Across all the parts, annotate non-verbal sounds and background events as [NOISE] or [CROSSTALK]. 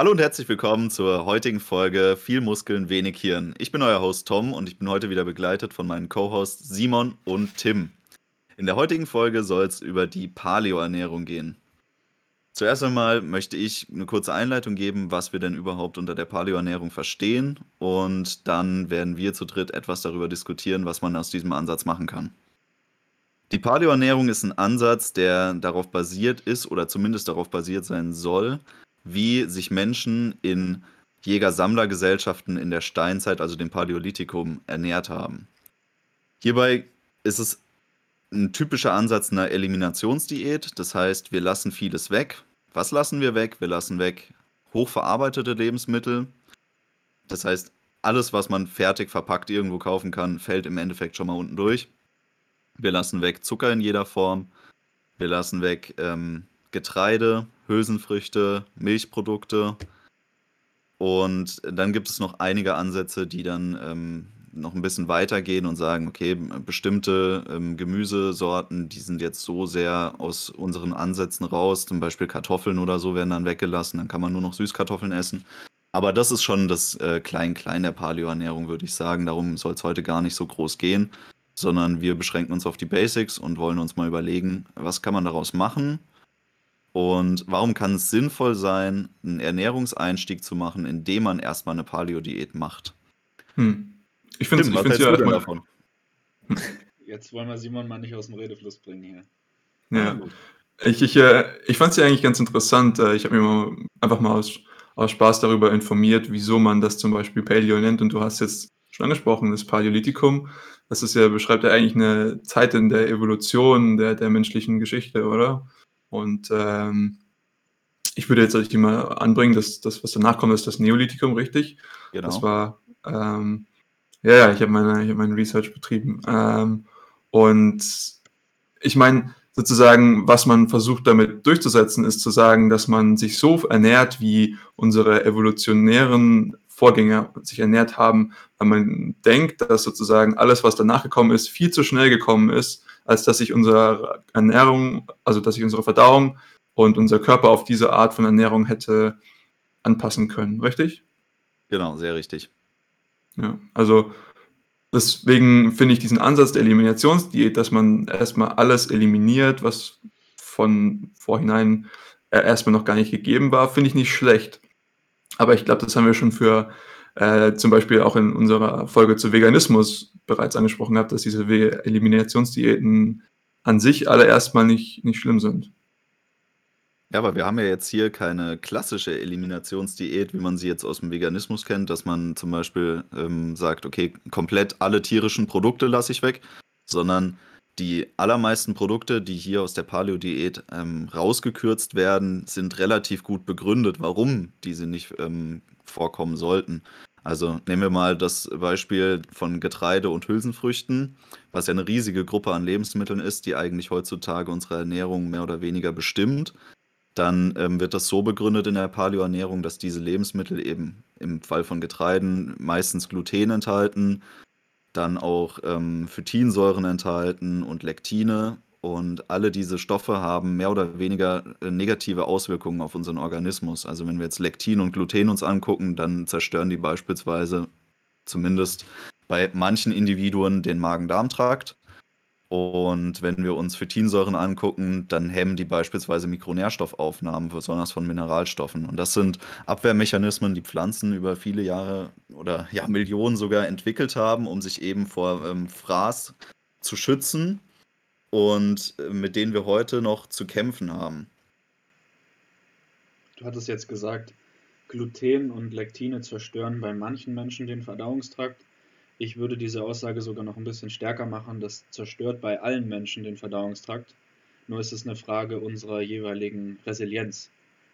Hallo und herzlich willkommen zur heutigen Folge Viel Muskeln, wenig Hirn. Ich bin euer Host Tom und ich bin heute wieder begleitet von meinen Co-Hosts Simon und Tim. In der heutigen Folge soll es über die Paleo-Ernährung gehen. Zuerst einmal möchte ich eine kurze Einleitung geben, was wir denn überhaupt unter der Paleo-Ernährung verstehen und dann werden wir zu dritt etwas darüber diskutieren, was man aus diesem Ansatz machen kann. Die Paleo-Ernährung ist ein Ansatz, der darauf basiert ist oder zumindest darauf basiert sein soll, wie sich Menschen in Jäger-Sammler-Gesellschaften in der Steinzeit, also dem Paläolithikum, ernährt haben. Hierbei ist es ein typischer Ansatz einer Eliminationsdiät. Das heißt, wir lassen vieles weg. Was lassen wir weg? Wir lassen weg hochverarbeitete Lebensmittel. Das heißt, alles, was man fertig verpackt irgendwo kaufen kann, fällt im Endeffekt schon mal unten durch. Wir lassen weg Zucker in jeder Form. Wir lassen weg ähm, Getreide, Hülsenfrüchte, Milchprodukte. Und dann gibt es noch einige Ansätze, die dann ähm, noch ein bisschen weitergehen und sagen, okay, bestimmte ähm, Gemüsesorten, die sind jetzt so sehr aus unseren Ansätzen raus, zum Beispiel Kartoffeln oder so werden dann weggelassen, dann kann man nur noch Süßkartoffeln essen. Aber das ist schon das äh, Klein-Klein der Paleo-Ernährung, würde ich sagen. Darum soll es heute gar nicht so groß gehen, sondern wir beschränken uns auf die Basics und wollen uns mal überlegen, was kann man daraus machen und warum kann es sinnvoll sein, einen Ernährungseinstieg zu machen, indem man erstmal eine Paleo-Diät macht. Hm. Ich finde es ja erstmal davon. [LAUGHS] Jetzt wollen wir Simon mal nicht aus dem Redefluss bringen hier. Ja. Ich, ich, äh, ich fand es ja eigentlich ganz interessant. Äh, ich habe mir mal einfach mal aus, aus Spaß darüber informiert, wieso man das zum Beispiel Paleo nennt. Und du hast jetzt schon angesprochen, das Paläolithikum. Das ist ja, beschreibt ja eigentlich eine Zeit in der Evolution der, der menschlichen Geschichte, oder? Und ähm, ich würde jetzt euch mal anbringen, dass das, was danach kommt, ist das Neolithikum, richtig? Genau. Das war ähm, ja, ja, ich habe meine, ich hab meine Research betrieben. Ähm, und ich meine, sozusagen, was man versucht damit durchzusetzen, ist zu sagen, dass man sich so ernährt, wie unsere evolutionären Vorgänger sich ernährt haben, weil man denkt, dass sozusagen alles, was danach gekommen ist, viel zu schnell gekommen ist, als dass sich unsere Ernährung, also dass sich unsere Verdauung und unser Körper auf diese Art von Ernährung hätte anpassen können, richtig? Genau, sehr richtig. Ja, also deswegen finde ich diesen Ansatz der Eliminationsdiät, dass man erstmal alles eliminiert, was von vorhinein äh, erstmal noch gar nicht gegeben war, finde ich nicht schlecht. Aber ich glaube, das haben wir schon für äh, zum Beispiel auch in unserer Folge zu Veganismus bereits angesprochen gehabt, dass diese Eliminationsdiäten an sich alle erstmal nicht, nicht schlimm sind. Ja, aber wir haben ja jetzt hier keine klassische Eliminationsdiät, wie man sie jetzt aus dem Veganismus kennt, dass man zum Beispiel ähm, sagt, okay, komplett alle tierischen Produkte lasse ich weg, sondern die allermeisten Produkte, die hier aus der Paleo-Diät ähm, rausgekürzt werden, sind relativ gut begründet, warum diese nicht ähm, vorkommen sollten. Also nehmen wir mal das Beispiel von Getreide und Hülsenfrüchten, was ja eine riesige Gruppe an Lebensmitteln ist, die eigentlich heutzutage unsere Ernährung mehr oder weniger bestimmt dann ähm, wird das so begründet in der Paleoernährung, dass diese Lebensmittel eben im Fall von Getreiden meistens Gluten enthalten, dann auch ähm, Phytinsäuren enthalten und Lektine. Und alle diese Stoffe haben mehr oder weniger äh, negative Auswirkungen auf unseren Organismus. Also wenn wir jetzt Lektin und Gluten uns angucken, dann zerstören die beispielsweise zumindest bei manchen Individuen den Magen-Darm-Trakt. Und wenn wir uns Phytinsäuren angucken, dann hemmen die beispielsweise Mikronährstoffaufnahmen, besonders von Mineralstoffen. Und das sind Abwehrmechanismen, die Pflanzen über viele Jahre oder ja, Millionen sogar entwickelt haben, um sich eben vor ähm, Fraß zu schützen und äh, mit denen wir heute noch zu kämpfen haben. Du hattest jetzt gesagt, Gluten und Lektine zerstören bei manchen Menschen den Verdauungstrakt. Ich würde diese Aussage sogar noch ein bisschen stärker machen, das zerstört bei allen Menschen den Verdauungstrakt. Nur ist es eine Frage unserer jeweiligen Resilienz,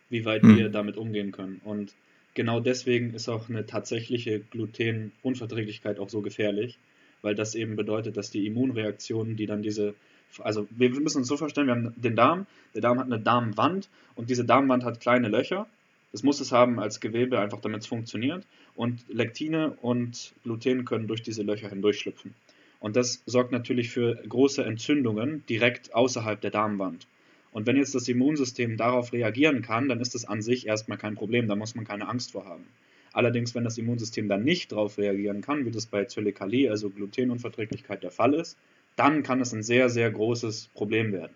wie weit hm. wir damit umgehen können. Und genau deswegen ist auch eine tatsächliche Glutenunverträglichkeit auch so gefährlich, weil das eben bedeutet, dass die Immunreaktionen, die dann diese, also wir müssen uns so vorstellen, wir haben den Darm, der Darm hat eine Darmwand und diese Darmwand hat kleine Löcher das muss es haben als Gewebe, einfach damit es funktioniert. Und Lektine und Gluten können durch diese Löcher hindurchschlüpfen. Und das sorgt natürlich für große Entzündungen direkt außerhalb der Darmwand. Und wenn jetzt das Immunsystem darauf reagieren kann, dann ist das an sich erstmal kein Problem, da muss man keine Angst vor haben. Allerdings, wenn das Immunsystem dann nicht darauf reagieren kann, wie das bei Zöliakie, also Glutenunverträglichkeit der Fall ist, dann kann es ein sehr, sehr großes Problem werden.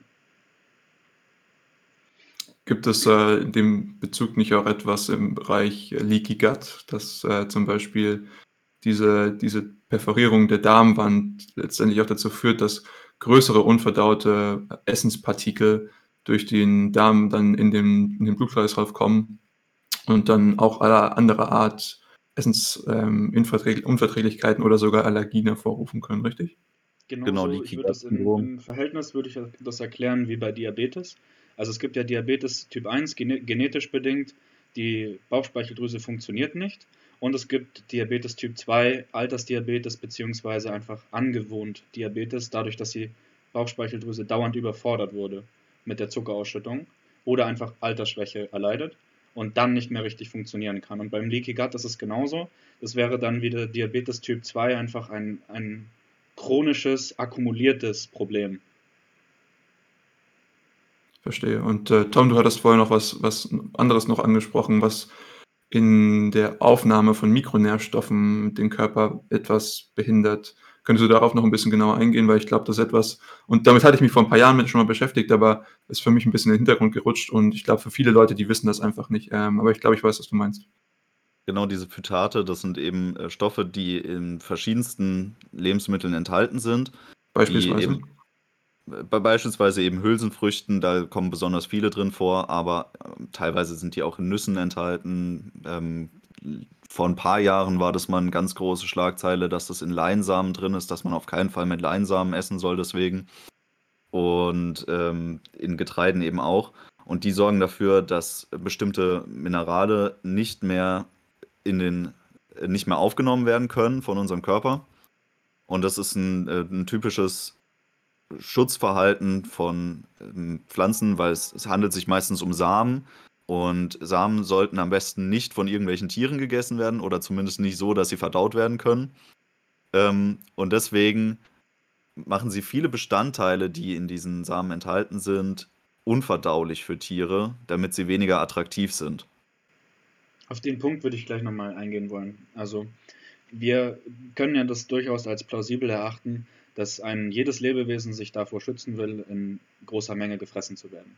Gibt es äh, in dem Bezug nicht auch etwas im Bereich Leaky Gut, dass äh, zum Beispiel diese, diese Perforierung der Darmwand letztendlich auch dazu führt, dass größere unverdaute Essenspartikel durch den Darm dann in den, in den Blutkreislauf kommen und dann auch aller andere Art Essensunverträglichkeiten ähm, oder sogar Allergien hervorrufen können, richtig? Genau, genau so, ich würde das in, im Verhältnis würde ich das erklären wie bei Diabetes. Also es gibt ja Diabetes Typ 1 genetisch bedingt, die Bauchspeicheldrüse funktioniert nicht und es gibt Diabetes Typ 2, Altersdiabetes beziehungsweise einfach angewohnt Diabetes, dadurch, dass die Bauchspeicheldrüse dauernd überfordert wurde mit der Zuckerausschüttung oder einfach Altersschwäche erleidet und dann nicht mehr richtig funktionieren kann. Und beim Leaky Gut ist es genauso. Das wäre dann wieder Diabetes Typ 2 einfach ein, ein chronisches, akkumuliertes Problem. Verstehe. Und äh, Tom, du hattest vorher noch was, was anderes noch angesprochen, was in der Aufnahme von Mikronährstoffen den Körper etwas behindert. Könntest du darauf noch ein bisschen genauer eingehen, weil ich glaube, das ist etwas, und damit hatte ich mich vor ein paar Jahren mit schon mal beschäftigt, aber ist für mich ein bisschen in den Hintergrund gerutscht und ich glaube, für viele Leute, die wissen das einfach nicht. Ähm, aber ich glaube, ich weiß, was du meinst. Genau, diese Phytate, das sind eben äh, Stoffe, die in verschiedensten Lebensmitteln enthalten sind. Beispielsweise? Bei beispielsweise eben Hülsenfrüchten, da kommen besonders viele drin vor, aber äh, teilweise sind die auch in Nüssen enthalten. Ähm, vor ein paar Jahren war das mal eine ganz große Schlagzeile, dass das in Leinsamen drin ist, dass man auf keinen Fall mit Leinsamen essen soll deswegen. Und ähm, in Getreiden eben auch. Und die sorgen dafür, dass bestimmte Minerale nicht mehr in den nicht mehr aufgenommen werden können von unserem Körper. Und das ist ein, äh, ein typisches Schutzverhalten von ähm, Pflanzen, weil es, es handelt sich meistens um Samen. Und Samen sollten am besten nicht von irgendwelchen Tieren gegessen werden oder zumindest nicht so, dass sie verdaut werden können. Ähm, und deswegen machen sie viele Bestandteile, die in diesen Samen enthalten sind, unverdaulich für Tiere, damit sie weniger attraktiv sind. Auf den Punkt würde ich gleich nochmal eingehen wollen. Also wir können ja das durchaus als plausibel erachten, dass ein jedes Lebewesen sich davor schützen will, in großer Menge gefressen zu werden.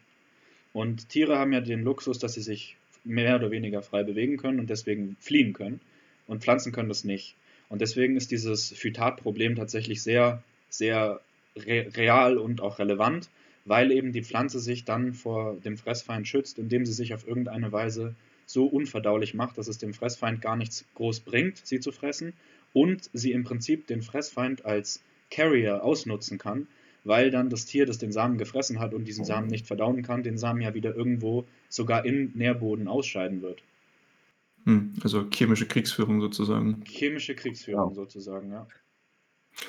Und Tiere haben ja den Luxus, dass sie sich mehr oder weniger frei bewegen können und deswegen fliehen können. Und Pflanzen können das nicht. Und deswegen ist dieses Phytatproblem tatsächlich sehr, sehr re real und auch relevant, weil eben die Pflanze sich dann vor dem Fressfeind schützt, indem sie sich auf irgendeine Weise so unverdaulich macht, dass es dem Fressfeind gar nichts groß bringt, sie zu fressen und sie im Prinzip den Fressfeind als Carrier ausnutzen kann, weil dann das Tier, das den Samen gefressen hat und diesen Samen nicht verdauen kann, den Samen ja wieder irgendwo sogar im Nährboden ausscheiden wird. Hm, also chemische Kriegsführung sozusagen. Chemische Kriegsführung ja. sozusagen, ja.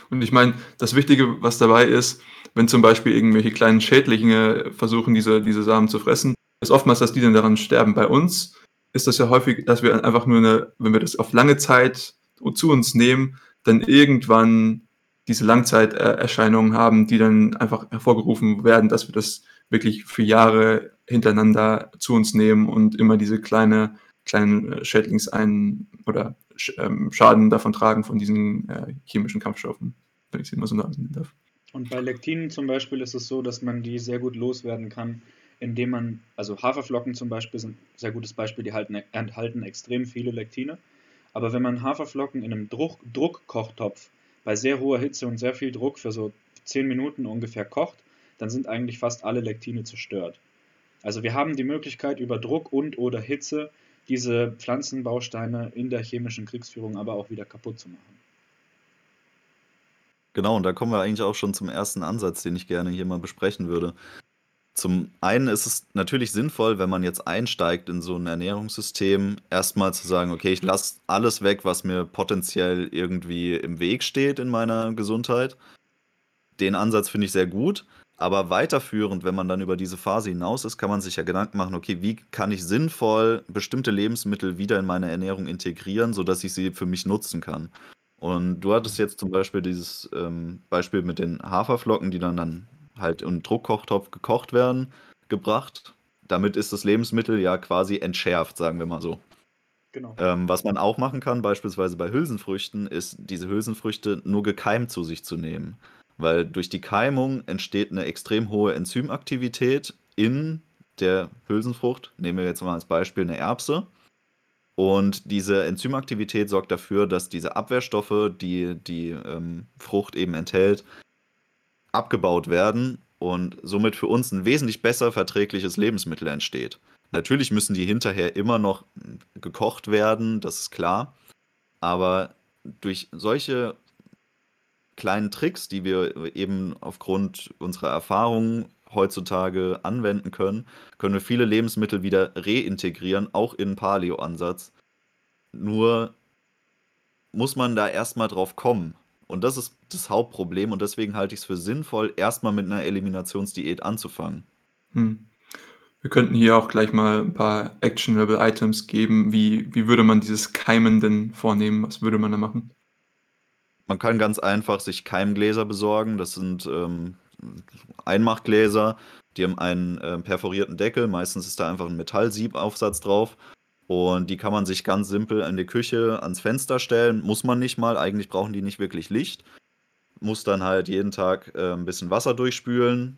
Und ich meine, das Wichtige, was dabei ist, wenn zum Beispiel irgendwelche kleinen Schädlinge versuchen, diese, diese Samen zu fressen, ist oftmals, dass die dann daran sterben. Bei uns ist das ja häufig, dass wir einfach nur eine, wenn wir das auf lange Zeit zu uns nehmen, dann irgendwann diese Langzeiterscheinungen haben, die dann einfach hervorgerufen werden, dass wir das wirklich für Jahre hintereinander zu uns nehmen und immer diese kleine, kleinen äh, Schädlingsein oder ähm, Schaden davon tragen von diesen äh, chemischen Kampfstoffen, wenn ich sie mal so nennen darf. Und bei Lektinen zum Beispiel ist es so, dass man die sehr gut loswerden kann, indem man, also Haferflocken zum Beispiel sind ein sehr gutes Beispiel, die halten, enthalten extrem viele Lektine. Aber wenn man Haferflocken in einem Druck, Druckkochtopf bei sehr hoher Hitze und sehr viel Druck für so 10 Minuten ungefähr kocht, dann sind eigentlich fast alle Lektine zerstört. Also wir haben die Möglichkeit über Druck und oder Hitze diese Pflanzenbausteine in der chemischen Kriegsführung aber auch wieder kaputt zu machen. Genau, und da kommen wir eigentlich auch schon zum ersten Ansatz, den ich gerne hier mal besprechen würde. Zum einen ist es natürlich sinnvoll, wenn man jetzt einsteigt in so ein Ernährungssystem, erstmal zu sagen: „Okay, ich lasse alles weg, was mir potenziell irgendwie im Weg steht in meiner Gesundheit.“ Den Ansatz finde ich sehr gut, aber weiterführend, wenn man dann über diese Phase hinaus ist, kann man sich ja Gedanken machen: „Okay, wie kann ich sinnvoll bestimmte Lebensmittel wieder in meine Ernährung integrieren, sodass ich sie für mich nutzen kann?“ Und du hattest jetzt zum Beispiel dieses, ähm, Beispiel mit den Haferflocken, die dann dann halt im Druckkochtopf gekocht werden, gebracht. Damit ist das Lebensmittel ja quasi entschärft, sagen wir mal so. Genau. Ähm, was man auch machen kann, beispielsweise bei Hülsenfrüchten, ist, diese Hülsenfrüchte nur gekeimt zu sich zu nehmen. Weil durch die Keimung entsteht eine extrem hohe Enzymaktivität in der Hülsenfrucht. Nehmen wir jetzt mal als Beispiel eine Erbse. Und diese Enzymaktivität sorgt dafür, dass diese Abwehrstoffe, die die ähm, Frucht eben enthält, abgebaut werden und somit für uns ein wesentlich besser verträgliches Lebensmittel entsteht. Natürlich müssen die hinterher immer noch gekocht werden, das ist klar. Aber durch solche kleinen Tricks, die wir eben aufgrund unserer Erfahrungen heutzutage anwenden können, können wir viele Lebensmittel wieder reintegrieren, auch in Paleo-Ansatz. Nur muss man da erstmal drauf kommen. Und das ist das Hauptproblem und deswegen halte ich es für sinnvoll, erstmal mit einer Eliminationsdiät anzufangen. Hm. Wir könnten hier auch gleich mal ein paar actionable Items geben. Wie, wie würde man dieses Keimen denn vornehmen? Was würde man da machen? Man kann ganz einfach sich Keimgläser besorgen. Das sind ähm, Einmachgläser, die haben einen äh, perforierten Deckel. Meistens ist da einfach ein Metallsiebaufsatz drauf. Und die kann man sich ganz simpel in die Küche ans Fenster stellen. Muss man nicht mal, eigentlich brauchen die nicht wirklich Licht. Muss dann halt jeden Tag äh, ein bisschen Wasser durchspülen,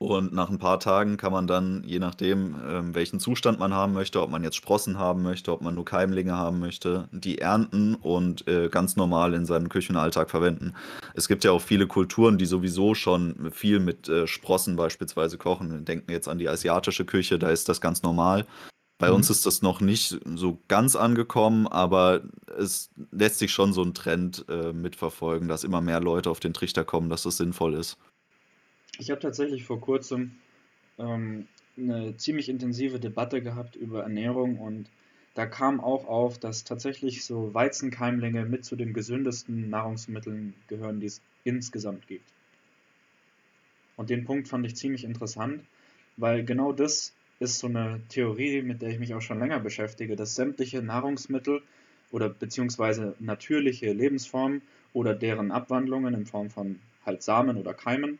und nach ein paar Tagen kann man dann, je nachdem, ähm, welchen Zustand man haben möchte, ob man jetzt Sprossen haben möchte, ob man nur Keimlinge haben möchte, die ernten und äh, ganz normal in seinem Küchenalltag verwenden. Es gibt ja auch viele Kulturen, die sowieso schon viel mit äh, Sprossen beispielsweise kochen. Denken jetzt an die asiatische Küche, da ist das ganz normal. Bei Mhm. uns ist das noch nicht so ganz angekommen, aber es lässt sich schon so ein Trend äh, mitverfolgen, dass immer mehr Leute auf den Trichter kommen, dass das sinnvoll ist. Ich habe tatsächlich vor kurzem ähm, eine ziemlich intensive Debatte gehabt über Ernährung und da kam auch auf, dass tatsächlich so Weizenkeimlinge mit zu den gesündesten Nahrungsmitteln gehören, die es insgesamt gibt. Und den Punkt fand ich ziemlich interessant, weil genau das ist so eine Theorie, mit der ich mich auch schon länger beschäftige, dass sämtliche Nahrungsmittel oder beziehungsweise natürliche Lebensformen oder deren Abwandlungen in Form von halt Samen oder Keimen,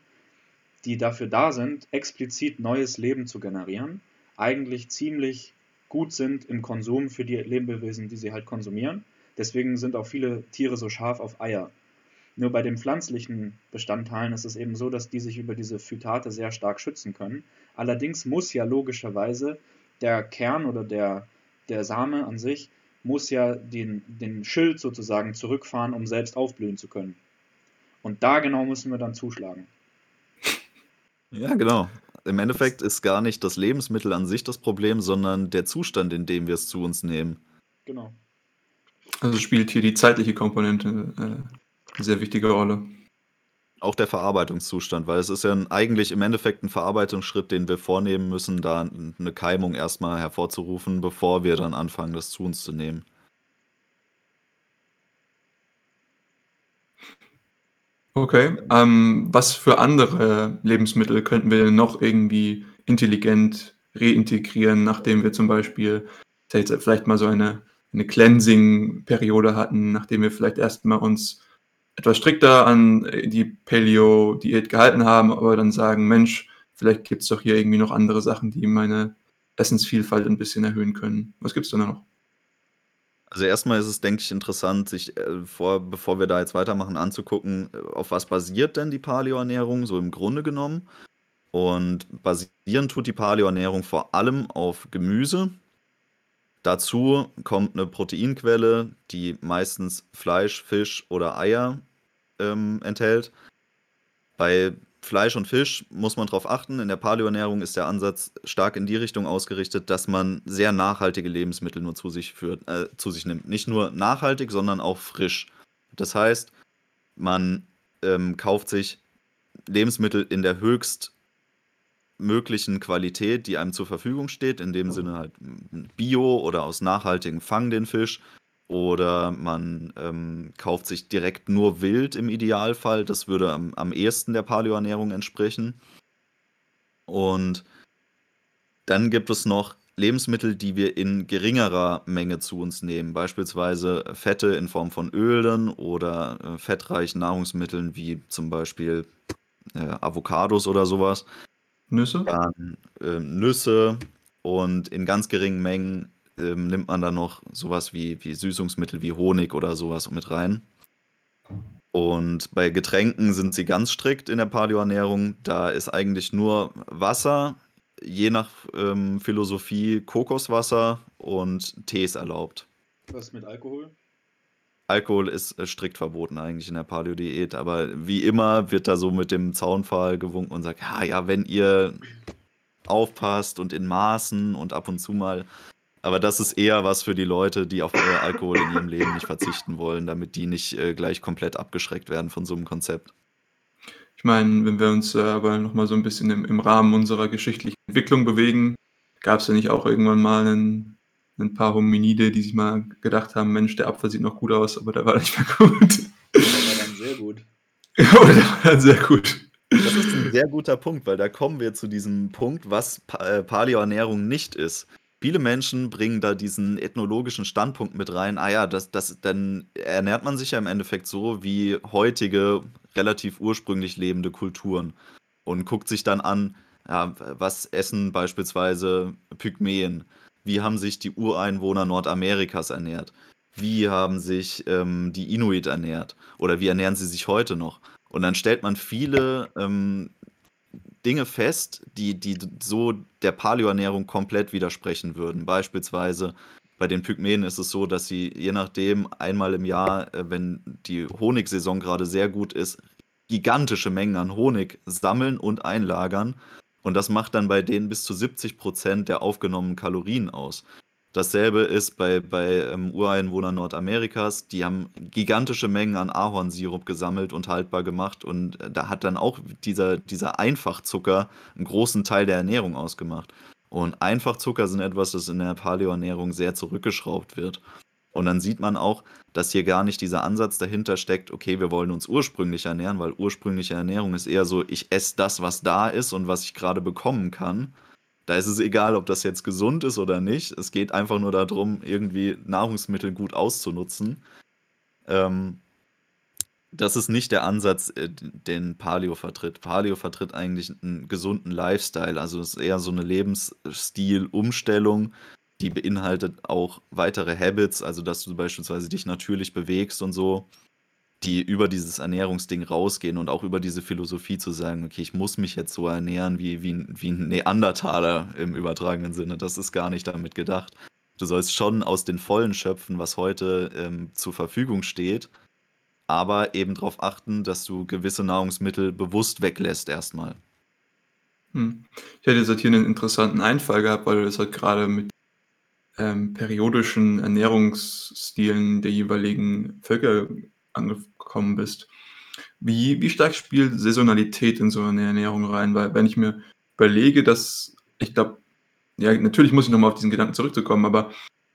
die dafür da sind, explizit neues Leben zu generieren, eigentlich ziemlich gut sind im Konsum für die Lebewesen, die sie halt konsumieren. Deswegen sind auch viele Tiere so scharf auf Eier. Nur bei den pflanzlichen Bestandteilen ist es eben so, dass die sich über diese Phytate sehr stark schützen können. Allerdings muss ja logischerweise der Kern oder der, der Same an sich muss ja den, den Schild sozusagen zurückfahren, um selbst aufblühen zu können. Und da genau müssen wir dann zuschlagen. Ja, genau. Im Endeffekt ist gar nicht das Lebensmittel an sich das Problem, sondern der Zustand, in dem wir es zu uns nehmen. Genau. Also spielt hier die zeitliche Komponente äh, sehr wichtige Rolle. Auch der Verarbeitungszustand, weil es ist ja eigentlich im Endeffekt ein Verarbeitungsschritt, den wir vornehmen müssen, da eine Keimung erstmal hervorzurufen, bevor wir dann anfangen, das zu uns zu nehmen. Okay, ähm, was für andere Lebensmittel könnten wir noch irgendwie intelligent reintegrieren, nachdem wir zum Beispiel vielleicht mal so eine, eine Cleansing-Periode hatten, nachdem wir vielleicht erstmal uns etwas strikter an die Paleo-Diät gehalten haben, aber dann sagen, Mensch, vielleicht gibt es doch hier irgendwie noch andere Sachen, die meine Essensvielfalt ein bisschen erhöhen können. Was gibt es denn da noch? Also erstmal ist es, denke ich, interessant, sich äh, vor, bevor wir da jetzt weitermachen, anzugucken, äh, auf was basiert denn die Paleoernährung so im Grunde genommen. Und basieren tut die Paleoernährung vor allem auf Gemüse. Dazu kommt eine Proteinquelle, die meistens Fleisch, Fisch oder Eier ähm, enthält. Bei Fleisch und Fisch muss man darauf achten. In der Paleoernährung ist der Ansatz stark in die Richtung ausgerichtet, dass man sehr nachhaltige Lebensmittel nur zu sich führt, äh, zu sich nimmt. Nicht nur nachhaltig, sondern auch frisch. Das heißt, man ähm, kauft sich Lebensmittel in der höchst möglichen Qualität, die einem zur Verfügung steht, in dem Sinne halt Bio oder aus nachhaltigem Fang den Fisch. Oder man ähm, kauft sich direkt nur wild im Idealfall. Das würde am, am ehesten der Paleoernährung entsprechen. Und dann gibt es noch Lebensmittel, die wir in geringerer Menge zu uns nehmen. Beispielsweise Fette in Form von Ölen oder äh, fettreichen Nahrungsmitteln wie zum Beispiel äh, Avocados oder sowas. Nüsse? Dann äh, Nüsse und in ganz geringen Mengen ähm, nimmt man dann noch sowas wie, wie Süßungsmittel wie Honig oder sowas mit rein. Und bei Getränken sind sie ganz strikt in der Paleoernährung. Da ist eigentlich nur Wasser, je nach ähm, Philosophie Kokoswasser und Tees erlaubt. Was mit Alkohol? Alkohol ist äh, strikt verboten eigentlich in der Paleo-Diät, aber wie immer wird da so mit dem Zaunpfahl gewunken und sagt, ja, ja, wenn ihr aufpasst und in Maßen und ab und zu mal. Aber das ist eher was für die Leute, die auf äh, Alkohol in ihrem Leben nicht verzichten wollen, damit die nicht äh, gleich komplett abgeschreckt werden von so einem Konzept. Ich meine, wenn wir uns äh, aber nochmal so ein bisschen im, im Rahmen unserer geschichtlichen Entwicklung bewegen, gab es ja nicht auch irgendwann mal einen, ein paar Hominide, die sich mal gedacht haben, Mensch, der Apfel sieht noch gut aus, aber der war nicht mehr gut. Der war dann sehr gut. [LAUGHS] Oder der war dann sehr gut. Das ist ein sehr guter Punkt, weil da kommen wir zu diesem Punkt, was pa äh, Paleoernährung nicht ist. Viele Menschen bringen da diesen ethnologischen Standpunkt mit rein. Ah ja, das, das, dann ernährt man sich ja im Endeffekt so wie heutige, relativ ursprünglich lebende Kulturen und guckt sich dann an, ja, was essen beispielsweise Pygmäen? Wie haben sich die Ureinwohner Nordamerikas ernährt? Wie haben sich ähm, die Inuit ernährt? Oder wie ernähren sie sich heute noch? Und dann stellt man viele ähm, Dinge fest, die, die so der Paleoernährung komplett widersprechen würden. Beispielsweise bei den Pygmäen ist es so, dass sie je nachdem einmal im Jahr, äh, wenn die Honigsaison gerade sehr gut ist, gigantische Mengen an Honig sammeln und einlagern. Und das macht dann bei denen bis zu 70 Prozent der aufgenommenen Kalorien aus. Dasselbe ist bei, bei ähm, Ureinwohnern Nordamerikas. Die haben gigantische Mengen an Ahornsirup gesammelt und haltbar gemacht. Und äh, da hat dann auch dieser, dieser Einfachzucker einen großen Teil der Ernährung ausgemacht. Und Einfachzucker sind etwas, das in der Paleoernährung sehr zurückgeschraubt wird. Und dann sieht man auch, dass hier gar nicht dieser Ansatz dahinter steckt, okay, wir wollen uns ursprünglich ernähren, weil ursprüngliche Ernährung ist eher so, ich esse das, was da ist und was ich gerade bekommen kann. Da ist es egal, ob das jetzt gesund ist oder nicht. Es geht einfach nur darum, irgendwie Nahrungsmittel gut auszunutzen. Ähm, das ist nicht der Ansatz, äh, den Paleo vertritt. Paleo vertritt eigentlich einen gesunden Lifestyle. Also es ist eher so eine Lebensstilumstellung, die beinhaltet auch weitere Habits, also dass du beispielsweise dich natürlich bewegst und so, die über dieses Ernährungsding rausgehen und auch über diese Philosophie zu sagen, okay, ich muss mich jetzt so ernähren wie, wie, wie ein Neandertaler im übertragenen Sinne. Das ist gar nicht damit gedacht. Du sollst schon aus den Vollen schöpfen, was heute ähm, zur Verfügung steht, aber eben darauf achten, dass du gewisse Nahrungsmittel bewusst weglässt erstmal. Hm. Ich hätte jetzt hier einen interessanten Einfall gehabt, weil du das halt gerade mit ähm, periodischen Ernährungsstilen der jeweiligen Völker angekommen bist. Wie, wie stark spielt Saisonalität in so eine Ernährung rein? Weil wenn ich mir überlege, dass ich glaube, ja, natürlich muss ich nochmal auf diesen Gedanken zurückzukommen, aber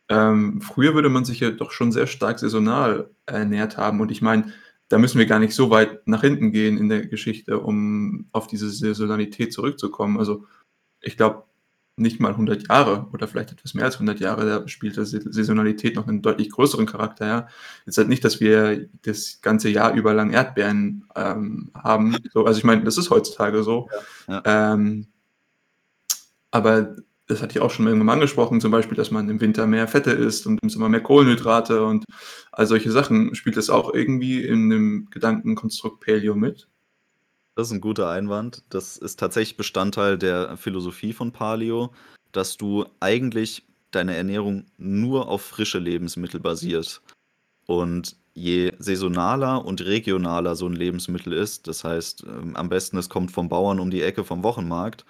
ähm, früher würde man sich ja doch schon sehr stark saisonal ernährt haben. Und ich meine, da müssen wir gar nicht so weit nach hinten gehen in der Geschichte, um auf diese Saisonalität zurückzukommen. Also ich glaube, nicht mal 100 Jahre oder vielleicht etwas mehr als 100 Jahre, da spielt die Saisonalität noch einen deutlich größeren Charakter. Ja. Jetzt halt nicht, dass wir das ganze Jahr über lang Erdbeeren ähm, haben. So, also ich meine, das ist heutzutage so. Ja, ja. Ähm, aber das hatte ich auch schon irgendwann angesprochen, zum Beispiel, dass man im Winter mehr Fette isst und im Sommer mehr Kohlenhydrate und all solche Sachen. Spielt das auch irgendwie in dem Gedankenkonstrukt Paleo mit? Das ist ein guter Einwand. Das ist tatsächlich Bestandteil der Philosophie von Paleo, dass du eigentlich deine Ernährung nur auf frische Lebensmittel basiert. Und je saisonaler und regionaler so ein Lebensmittel ist, das heißt, ähm, am besten es kommt vom Bauern um die Ecke vom Wochenmarkt,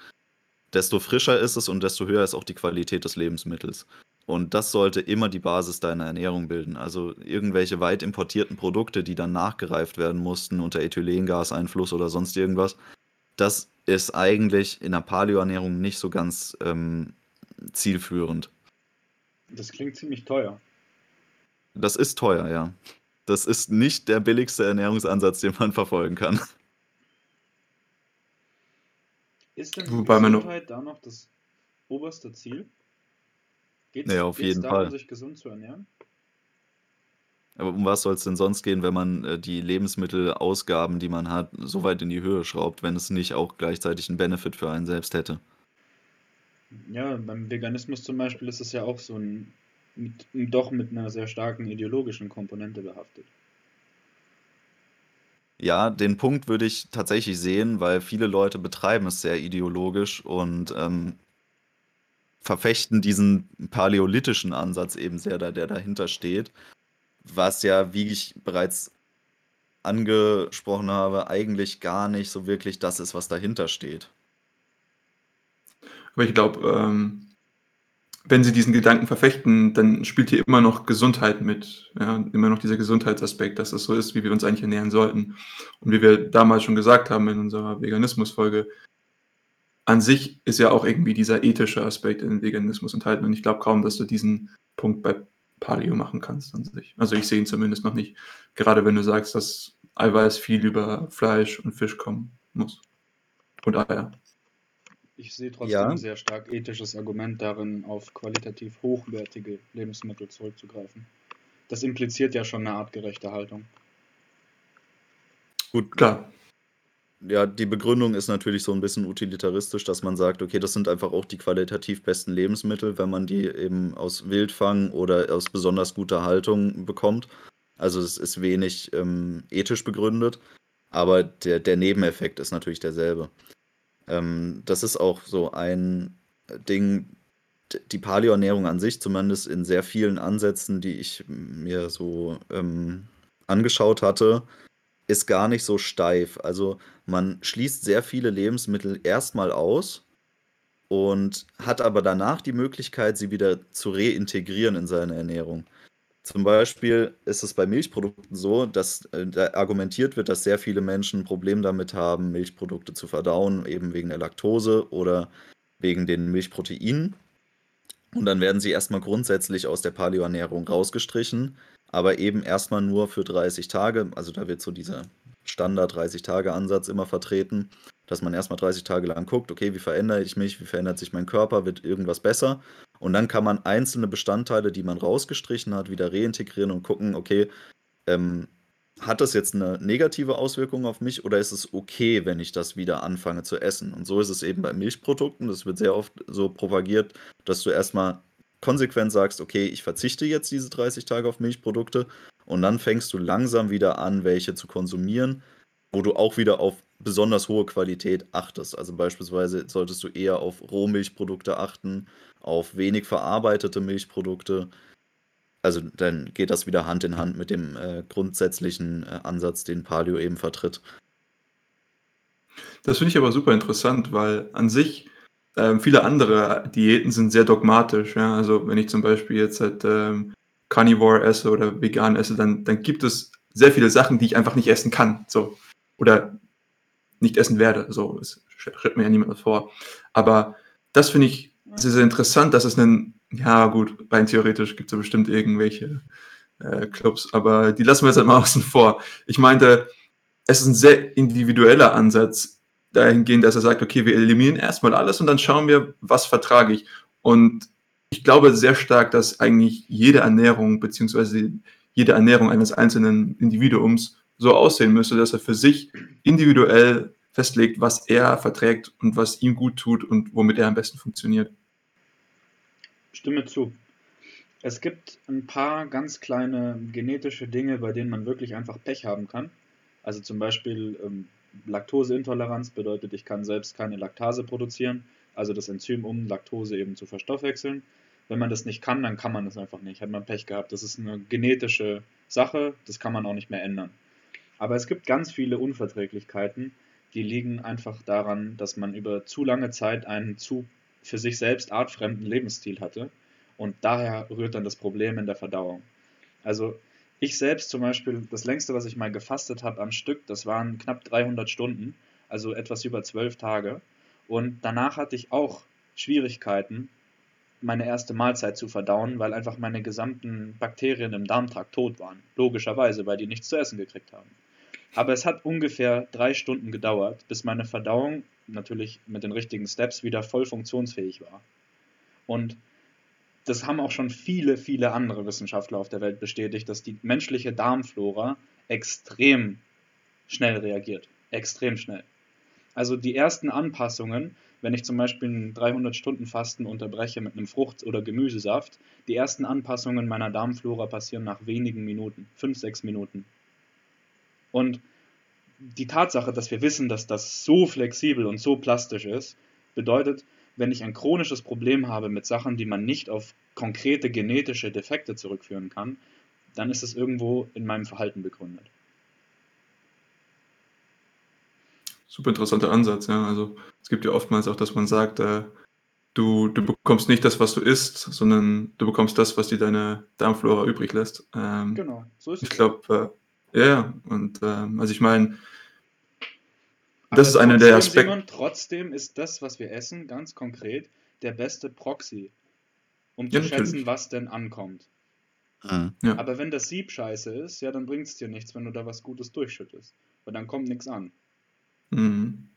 desto frischer ist es und desto höher ist auch die Qualität des Lebensmittels. Und das sollte immer die Basis deiner Ernährung bilden. Also irgendwelche weit importierten Produkte, die dann nachgereift werden mussten unter Ethylengaseinfluss oder sonst irgendwas, das ist eigentlich in der Paleoernährung nicht so ganz ähm, zielführend. Das klingt ziemlich teuer. Das ist teuer, ja. Das ist nicht der billigste Ernährungsansatz, den man verfolgen kann. Ist denn Wobei Gesundheit da noch das oberste Ziel? Geht es auf jeden darum, Fall. sich gesund zu ernähren? Aber um was soll es denn sonst gehen, wenn man äh, die Lebensmittelausgaben, die man hat, so weit in die Höhe schraubt, wenn es nicht auch gleichzeitig einen Benefit für einen selbst hätte? Ja, beim Veganismus zum Beispiel ist es ja auch so ein, mit, doch mit einer sehr starken ideologischen Komponente behaftet. Ja, den Punkt würde ich tatsächlich sehen, weil viele Leute betreiben es sehr ideologisch und ähm, verfechten diesen paläolithischen Ansatz eben sehr, der dahinter steht was ja, wie ich bereits angesprochen habe, eigentlich gar nicht so wirklich das ist, was dahinter steht. Aber ich glaube, ähm, wenn sie diesen Gedanken verfechten, dann spielt hier immer noch Gesundheit mit. Ja? Immer noch dieser Gesundheitsaspekt, dass es so ist, wie wir uns eigentlich ernähren sollten. Und wie wir damals schon gesagt haben in unserer Veganismus-Folge, an sich ist ja auch irgendwie dieser ethische Aspekt in Veganismus enthalten. Und ich glaube kaum, dass du diesen Punkt bei Paleo machen kannst an sich. Also ich sehe ihn zumindest noch nicht. Gerade wenn du sagst, dass Eiweiß viel über Fleisch und Fisch kommen muss. Und Eier. Ich sehe trotzdem ja. ein sehr stark ethisches Argument darin, auf qualitativ hochwertige Lebensmittel zurückzugreifen. Das impliziert ja schon eine artgerechte Haltung. Gut, klar ja, die Begründung ist natürlich so ein bisschen utilitaristisch, dass man sagt, okay, das sind einfach auch die qualitativ besten Lebensmittel, wenn man die eben aus Wildfang oder aus besonders guter Haltung bekommt. Also es ist wenig ähm, ethisch begründet, aber der, der Nebeneffekt ist natürlich derselbe. Ähm, das ist auch so ein Ding, die Paleoernährung an sich, zumindest in sehr vielen Ansätzen, die ich mir so ähm, angeschaut hatte, ist gar nicht so steif. Also man schließt sehr viele Lebensmittel erstmal aus und hat aber danach die Möglichkeit, sie wieder zu reintegrieren in seine Ernährung. Zum Beispiel ist es bei Milchprodukten so, dass äh, da argumentiert wird, dass sehr viele Menschen ein Problem damit haben, Milchprodukte zu verdauen, eben wegen der Laktose oder wegen den Milchproteinen. Und dann werden sie erstmal grundsätzlich aus der Paleoernährung rausgestrichen, aber eben erstmal nur für 30 Tage. Also da wird so dieser Standard 30-Tage-Ansatz immer vertreten, dass man erstmal 30 Tage lang guckt, okay, wie verändere ich mich, wie verändert sich mein Körper, wird irgendwas besser. Und dann kann man einzelne Bestandteile, die man rausgestrichen hat, wieder reintegrieren und gucken, okay, ähm, hat das jetzt eine negative Auswirkung auf mich oder ist es okay, wenn ich das wieder anfange zu essen? Und so ist es eben bei Milchprodukten. Das wird sehr oft so propagiert, dass du erstmal konsequent sagst, okay, ich verzichte jetzt diese 30 Tage auf Milchprodukte und dann fängst du langsam wieder an, welche zu konsumieren, wo du auch wieder auf besonders hohe Qualität achtest. Also beispielsweise solltest du eher auf Rohmilchprodukte achten, auf wenig verarbeitete Milchprodukte. Also dann geht das wieder Hand in Hand mit dem äh, grundsätzlichen äh, Ansatz, den Paleo eben vertritt. Das finde ich aber super interessant, weil an sich ähm, viele andere Diäten sind sehr dogmatisch. Ja? Also wenn ich zum Beispiel jetzt halt ähm, Carnivore esse oder vegan esse, dann, dann gibt es sehr viele Sachen, die ich einfach nicht essen kann. So. Oder nicht essen werde. So, es schreibt mir ja niemand vor. Aber das finde ich sehr, sehr interessant, dass es einen, ja gut, rein theoretisch gibt es ja bestimmt irgendwelche äh, Clubs, aber die lassen wir jetzt halt mal außen vor. Ich meinte, es ist ein sehr individueller Ansatz, dahingehend, dass er sagt, okay, wir eliminieren erstmal alles und dann schauen wir, was vertrage ich. Und ich glaube sehr stark, dass eigentlich jede Ernährung beziehungsweise jede Ernährung eines einzelnen Individuums so aussehen müsste, dass er für sich individuell festlegt, was er verträgt und was ihm gut tut und womit er am besten funktioniert. Stimme zu. Es gibt ein paar ganz kleine genetische Dinge, bei denen man wirklich einfach Pech haben kann. Also zum Beispiel ähm, Laktoseintoleranz bedeutet, ich kann selbst keine Laktase produzieren, also das Enzym, um Laktose eben zu verstoffwechseln. Wenn man das nicht kann, dann kann man das einfach nicht. Hat man Pech gehabt. Das ist eine genetische Sache, das kann man auch nicht mehr ändern. Aber es gibt ganz viele Unverträglichkeiten, die liegen einfach daran, dass man über zu lange Zeit einen zu für sich selbst artfremden Lebensstil hatte. Und daher rührt dann das Problem in der Verdauung. Also ich selbst zum Beispiel, das längste, was ich mal gefastet habe am Stück, das waren knapp 300 Stunden, also etwas über zwölf Tage. Und danach hatte ich auch Schwierigkeiten, meine erste Mahlzeit zu verdauen, weil einfach meine gesamten Bakterien im Darmtrakt tot waren. Logischerweise, weil die nichts zu essen gekriegt haben. Aber es hat ungefähr drei Stunden gedauert, bis meine Verdauung natürlich mit den richtigen Steps wieder voll funktionsfähig war. Und das haben auch schon viele, viele andere Wissenschaftler auf der Welt bestätigt, dass die menschliche Darmflora extrem schnell reagiert. Extrem schnell. Also die ersten Anpassungen, wenn ich zum Beispiel ein 300-Stunden-Fasten unterbreche mit einem Frucht- oder Gemüsesaft, die ersten Anpassungen meiner Darmflora passieren nach wenigen Minuten, 5, 6 Minuten. Und die Tatsache, dass wir wissen, dass das so flexibel und so plastisch ist, bedeutet, wenn ich ein chronisches Problem habe mit Sachen, die man nicht auf konkrete genetische Defekte zurückführen kann, dann ist es irgendwo in meinem Verhalten begründet. Super interessanter Ansatz, ja. Also es gibt ja oftmals auch, dass man sagt, äh, du, du bekommst nicht das, was du isst, sondern du bekommst das, was dir deine Darmflora übrig lässt. Ähm, Genau, so ist ich es. glaube, äh, ja, und ähm, also ich meine, das ist einer der trotzdem, Aspekte. Trotzdem ist das, was wir essen, ganz konkret der beste Proxy, um Ja, zu natürlich. schätzen, was denn ankommt. Mhm. Ja. Aber wenn das Sieb scheiße ist, ja, dann bringt es dir nichts, wenn du da was Gutes durchschüttest. Weil dann kommt nichts an. Mhm.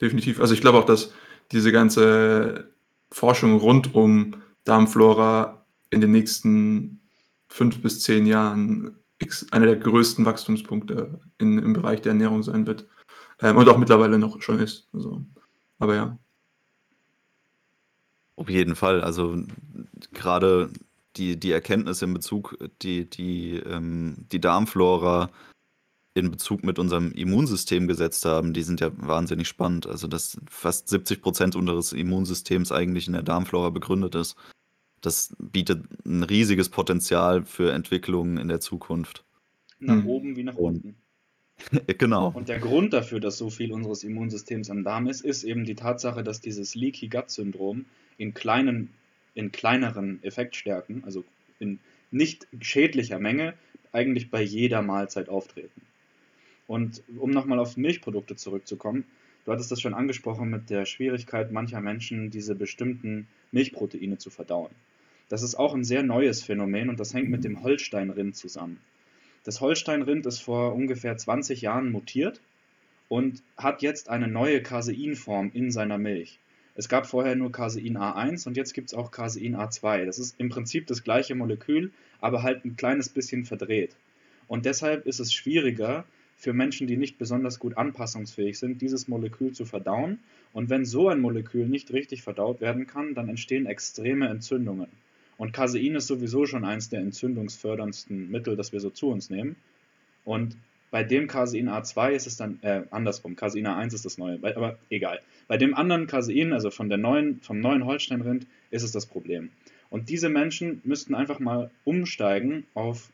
Definitiv. Also ich glaube auch, dass diese ganze Forschung rund um Darmflora in den nächsten fünf bis zehn Jahren einer der größten Wachstumspunkte in, im Bereich der Ernährung sein wird. Ähm, und auch mittlerweile noch schon ist. Also, aber ja. Auf jeden Fall. Also gerade die, die Erkenntnis in Bezug, die, die, ähm, die Darmflora in Bezug mit unserem Immunsystem gesetzt haben, die sind ja wahnsinnig spannend. Also dass fast 70 Prozent unseres Immunsystems eigentlich in der Darmflora begründet ist. Das bietet ein riesiges Potenzial für Entwicklungen in der Zukunft. Nach Hm. oben wie nach Und- unten. [LAUGHS] genau. Und der Grund dafür, dass so viel unseres Immunsystems am Darm ist, ist eben die Tatsache, dass dieses Leaky Gut Syndrom in kleinen, in kleineren Effektstärken, also in nicht schädlicher Menge, eigentlich bei jeder Mahlzeit auftreten. Und um nochmal auf Milchprodukte zurückzukommen, du hattest das schon angesprochen mit der Schwierigkeit mancher Menschen, diese bestimmten Milchproteine zu verdauen. Das ist auch ein sehr neues Phänomen und das hängt mit dem Holsteinrind zusammen. Das Holsteinrind ist vor ungefähr 20 Jahren mutiert und hat jetzt eine neue Caseinform in seiner Milch. Es gab vorher nur Casein A1 und jetzt gibt es auch Casein A2. Das ist im Prinzip das gleiche Molekül, aber halt ein kleines bisschen verdreht. Und deshalb ist es schwieriger für Menschen, die nicht besonders gut anpassungsfähig sind, dieses Molekül zu verdauen. Und wenn so ein Molekül nicht richtig verdaut werden kann, dann entstehen extreme Entzündungen. Und Casein ist sowieso schon eins der entzündungsförderndsten Mittel, das wir so zu uns nehmen. Und bei dem Casein A2 ist es dann, äh, andersrum, Casein A1 ist das neue, aber egal. Bei dem anderen Casein, also von der neuen, vom neuen Holsteinrind, ist es das Problem. Und diese Menschen müssten einfach mal umsteigen auf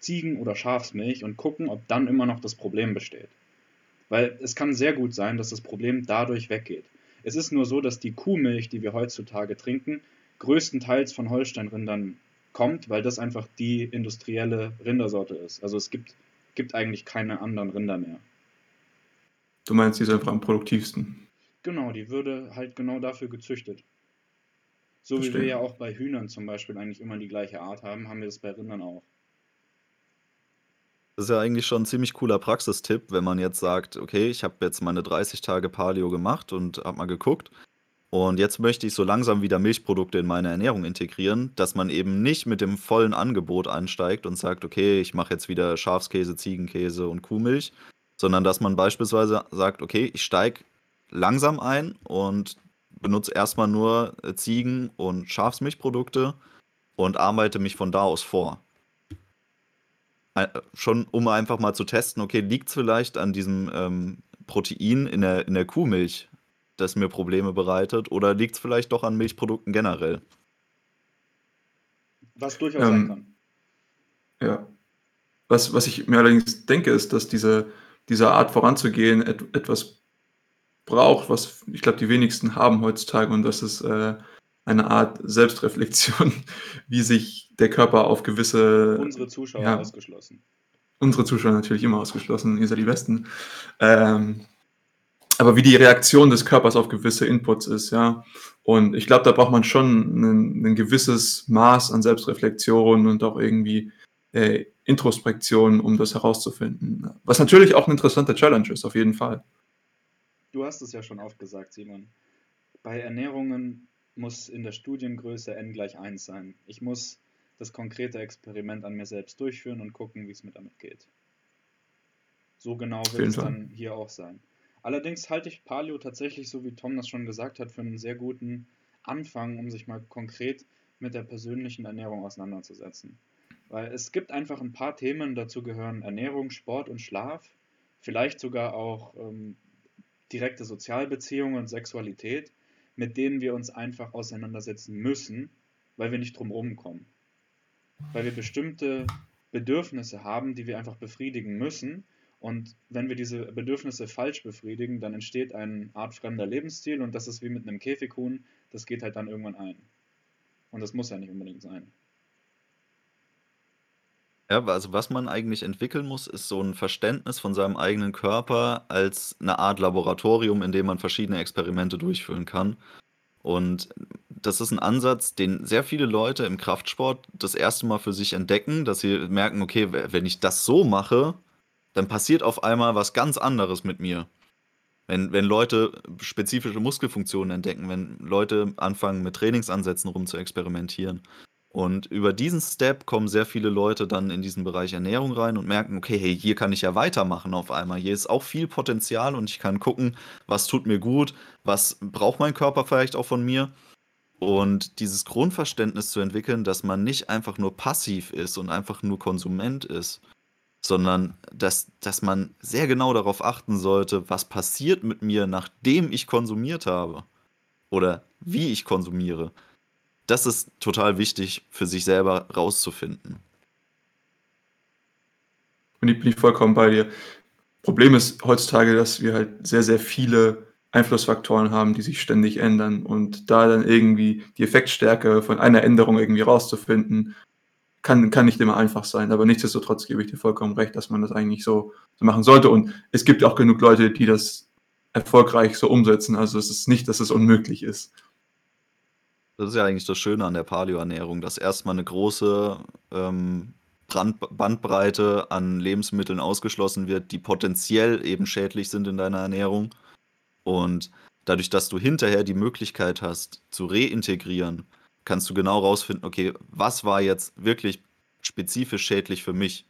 Ziegen- oder Schafsmilch und gucken, ob dann immer noch das Problem besteht. Weil es kann sehr gut sein, dass das Problem dadurch weggeht. Es ist nur so, dass die Kuhmilch, die wir heutzutage trinken, größtenteils von Holsteinrindern kommt, weil das einfach die industrielle Rindersorte ist. Also es gibt, gibt eigentlich keine anderen Rinder mehr. Du meinst, die ist einfach am produktivsten. Genau, die würde halt genau dafür gezüchtet. So wie wir ja auch bei Hühnern zum Beispiel eigentlich immer die gleiche Art haben, haben wir das bei Rindern auch. Das ist ja eigentlich schon ein ziemlich cooler Praxistipp, wenn man jetzt sagt, okay, ich habe jetzt meine 30 Tage Paleo gemacht und habe mal geguckt. Und jetzt möchte ich so langsam wieder Milchprodukte in meine Ernährung integrieren, dass man eben nicht mit dem vollen Angebot einsteigt und sagt, okay, ich mache jetzt wieder Schafskäse, Ziegenkäse und Kuhmilch, sondern dass man beispielsweise sagt, okay, ich steige langsam ein und benutze erstmal nur äh, Ziegen- und Schafsmilchprodukte und arbeite mich von da aus vor. Ein- Schon um einfach mal zu testen, okay, liegt es vielleicht an diesem ähm, Protein in der, in der Kuhmilch, das mir Probleme bereitet, oder liegt es vielleicht doch an Milchprodukten generell? Was durchaus sein Ähm, kann. Ja. Was, was ich mir allerdings denke, ist, dass diese, diese Art voranzugehen et, etwas braucht, was ich glaube, die wenigsten haben heutzutage, und das ist äh, eine Art Selbstreflexion, [LAUGHS] wie sich der Körper auf gewisse, Unsere Zuschauer ja. ausgeschlossen. unsere Zuschauer natürlich immer ausgeschlossen, ihr seid die Besten, ähm, aber wie die Reaktion des Körpers auf gewisse Inputs ist, ja. Und ich glaube, da braucht man schon ein, ein gewisses Maß an Selbstreflexion und auch irgendwie äh, Introspektion, um das herauszufinden. Was natürlich auch eine interessante Challenge ist, auf jeden Fall. Du hast es ja schon oft gesagt, Simon. Bei Ernährungen muss in der Studiengröße n gleich 1 sein. Ich muss das konkrete Experiment an mir selbst durchführen und gucken, wie es mir damit geht. So genau wird es dann hier auch sein. Allerdings halte ich Paleo tatsächlich, so wie Tom das schon gesagt hat, für einen sehr guten Anfang, um sich mal konkret mit der persönlichen Ernährung auseinanderzusetzen. Weil es gibt einfach ein paar Themen, dazu gehören Ernährung, Sport und Schlaf, vielleicht sogar auch ähm, direkte Sozialbeziehungen und Sexualität, mit denen wir uns einfach auseinandersetzen müssen, weil wir nicht drum kommen. Weil wir bestimmte Bedürfnisse haben, die wir einfach befriedigen müssen. Und wenn wir diese Bedürfnisse falsch befriedigen, dann entsteht eine Art fremder Lebensstil und das ist wie mit einem Käfighuhn, das geht halt dann irgendwann ein. Und das muss ja nicht unbedingt sein. Ja, also was man eigentlich entwickeln muss, ist so ein Verständnis von seinem eigenen Körper als eine Art Laboratorium, in dem man verschiedene Experimente durchführen kann. Und das ist ein Ansatz, den sehr viele Leute im Kraftsport das erste Mal für sich entdecken, dass sie merken, okay, wenn ich das so mache, dann passiert auf einmal was ganz anderes mit mir. Wenn, wenn Leute spezifische Muskelfunktionen entdecken, wenn Leute anfangen, mit Trainingsansätzen rum zu experimentieren. Und über diesen Step kommen sehr viele Leute dann in diesen Bereich Ernährung rein und merken, okay, hey, hier kann ich ja weitermachen auf einmal. Hier ist auch viel Potenzial und ich kann gucken, was tut mir gut, was braucht mein Körper vielleicht auch von mir. Und dieses Grundverständnis zu entwickeln, dass man nicht einfach nur passiv ist und einfach nur Konsument ist, sondern dass, dass man sehr genau darauf achten sollte, was passiert mit mir, nachdem ich konsumiert habe oder wie ich konsumiere das ist total wichtig für sich selber rauszufinden. Und ich bin vollkommen bei dir. Problem ist heutzutage, dass wir halt sehr, sehr viele Einflussfaktoren haben, die sich ständig ändern. Und da dann irgendwie die Effektstärke von einer Änderung irgendwie rauszufinden, kann, kann nicht immer einfach sein. Aber nichtsdestotrotz gebe ich dir vollkommen recht, dass man das eigentlich so, so machen sollte. Und es gibt auch genug Leute, die das erfolgreich so umsetzen. Also es ist nicht, dass es unmöglich ist. Das ist ja eigentlich das Schöne an der Paleoernährung, dass erstmal eine große ähm, Bandbreite an Lebensmitteln ausgeschlossen wird, die potenziell eben schädlich sind in deiner Ernährung. Und dadurch, dass du hinterher die Möglichkeit hast, zu reintegrieren, kannst du genau rausfinden, okay, was war jetzt wirklich spezifisch schädlich für mich?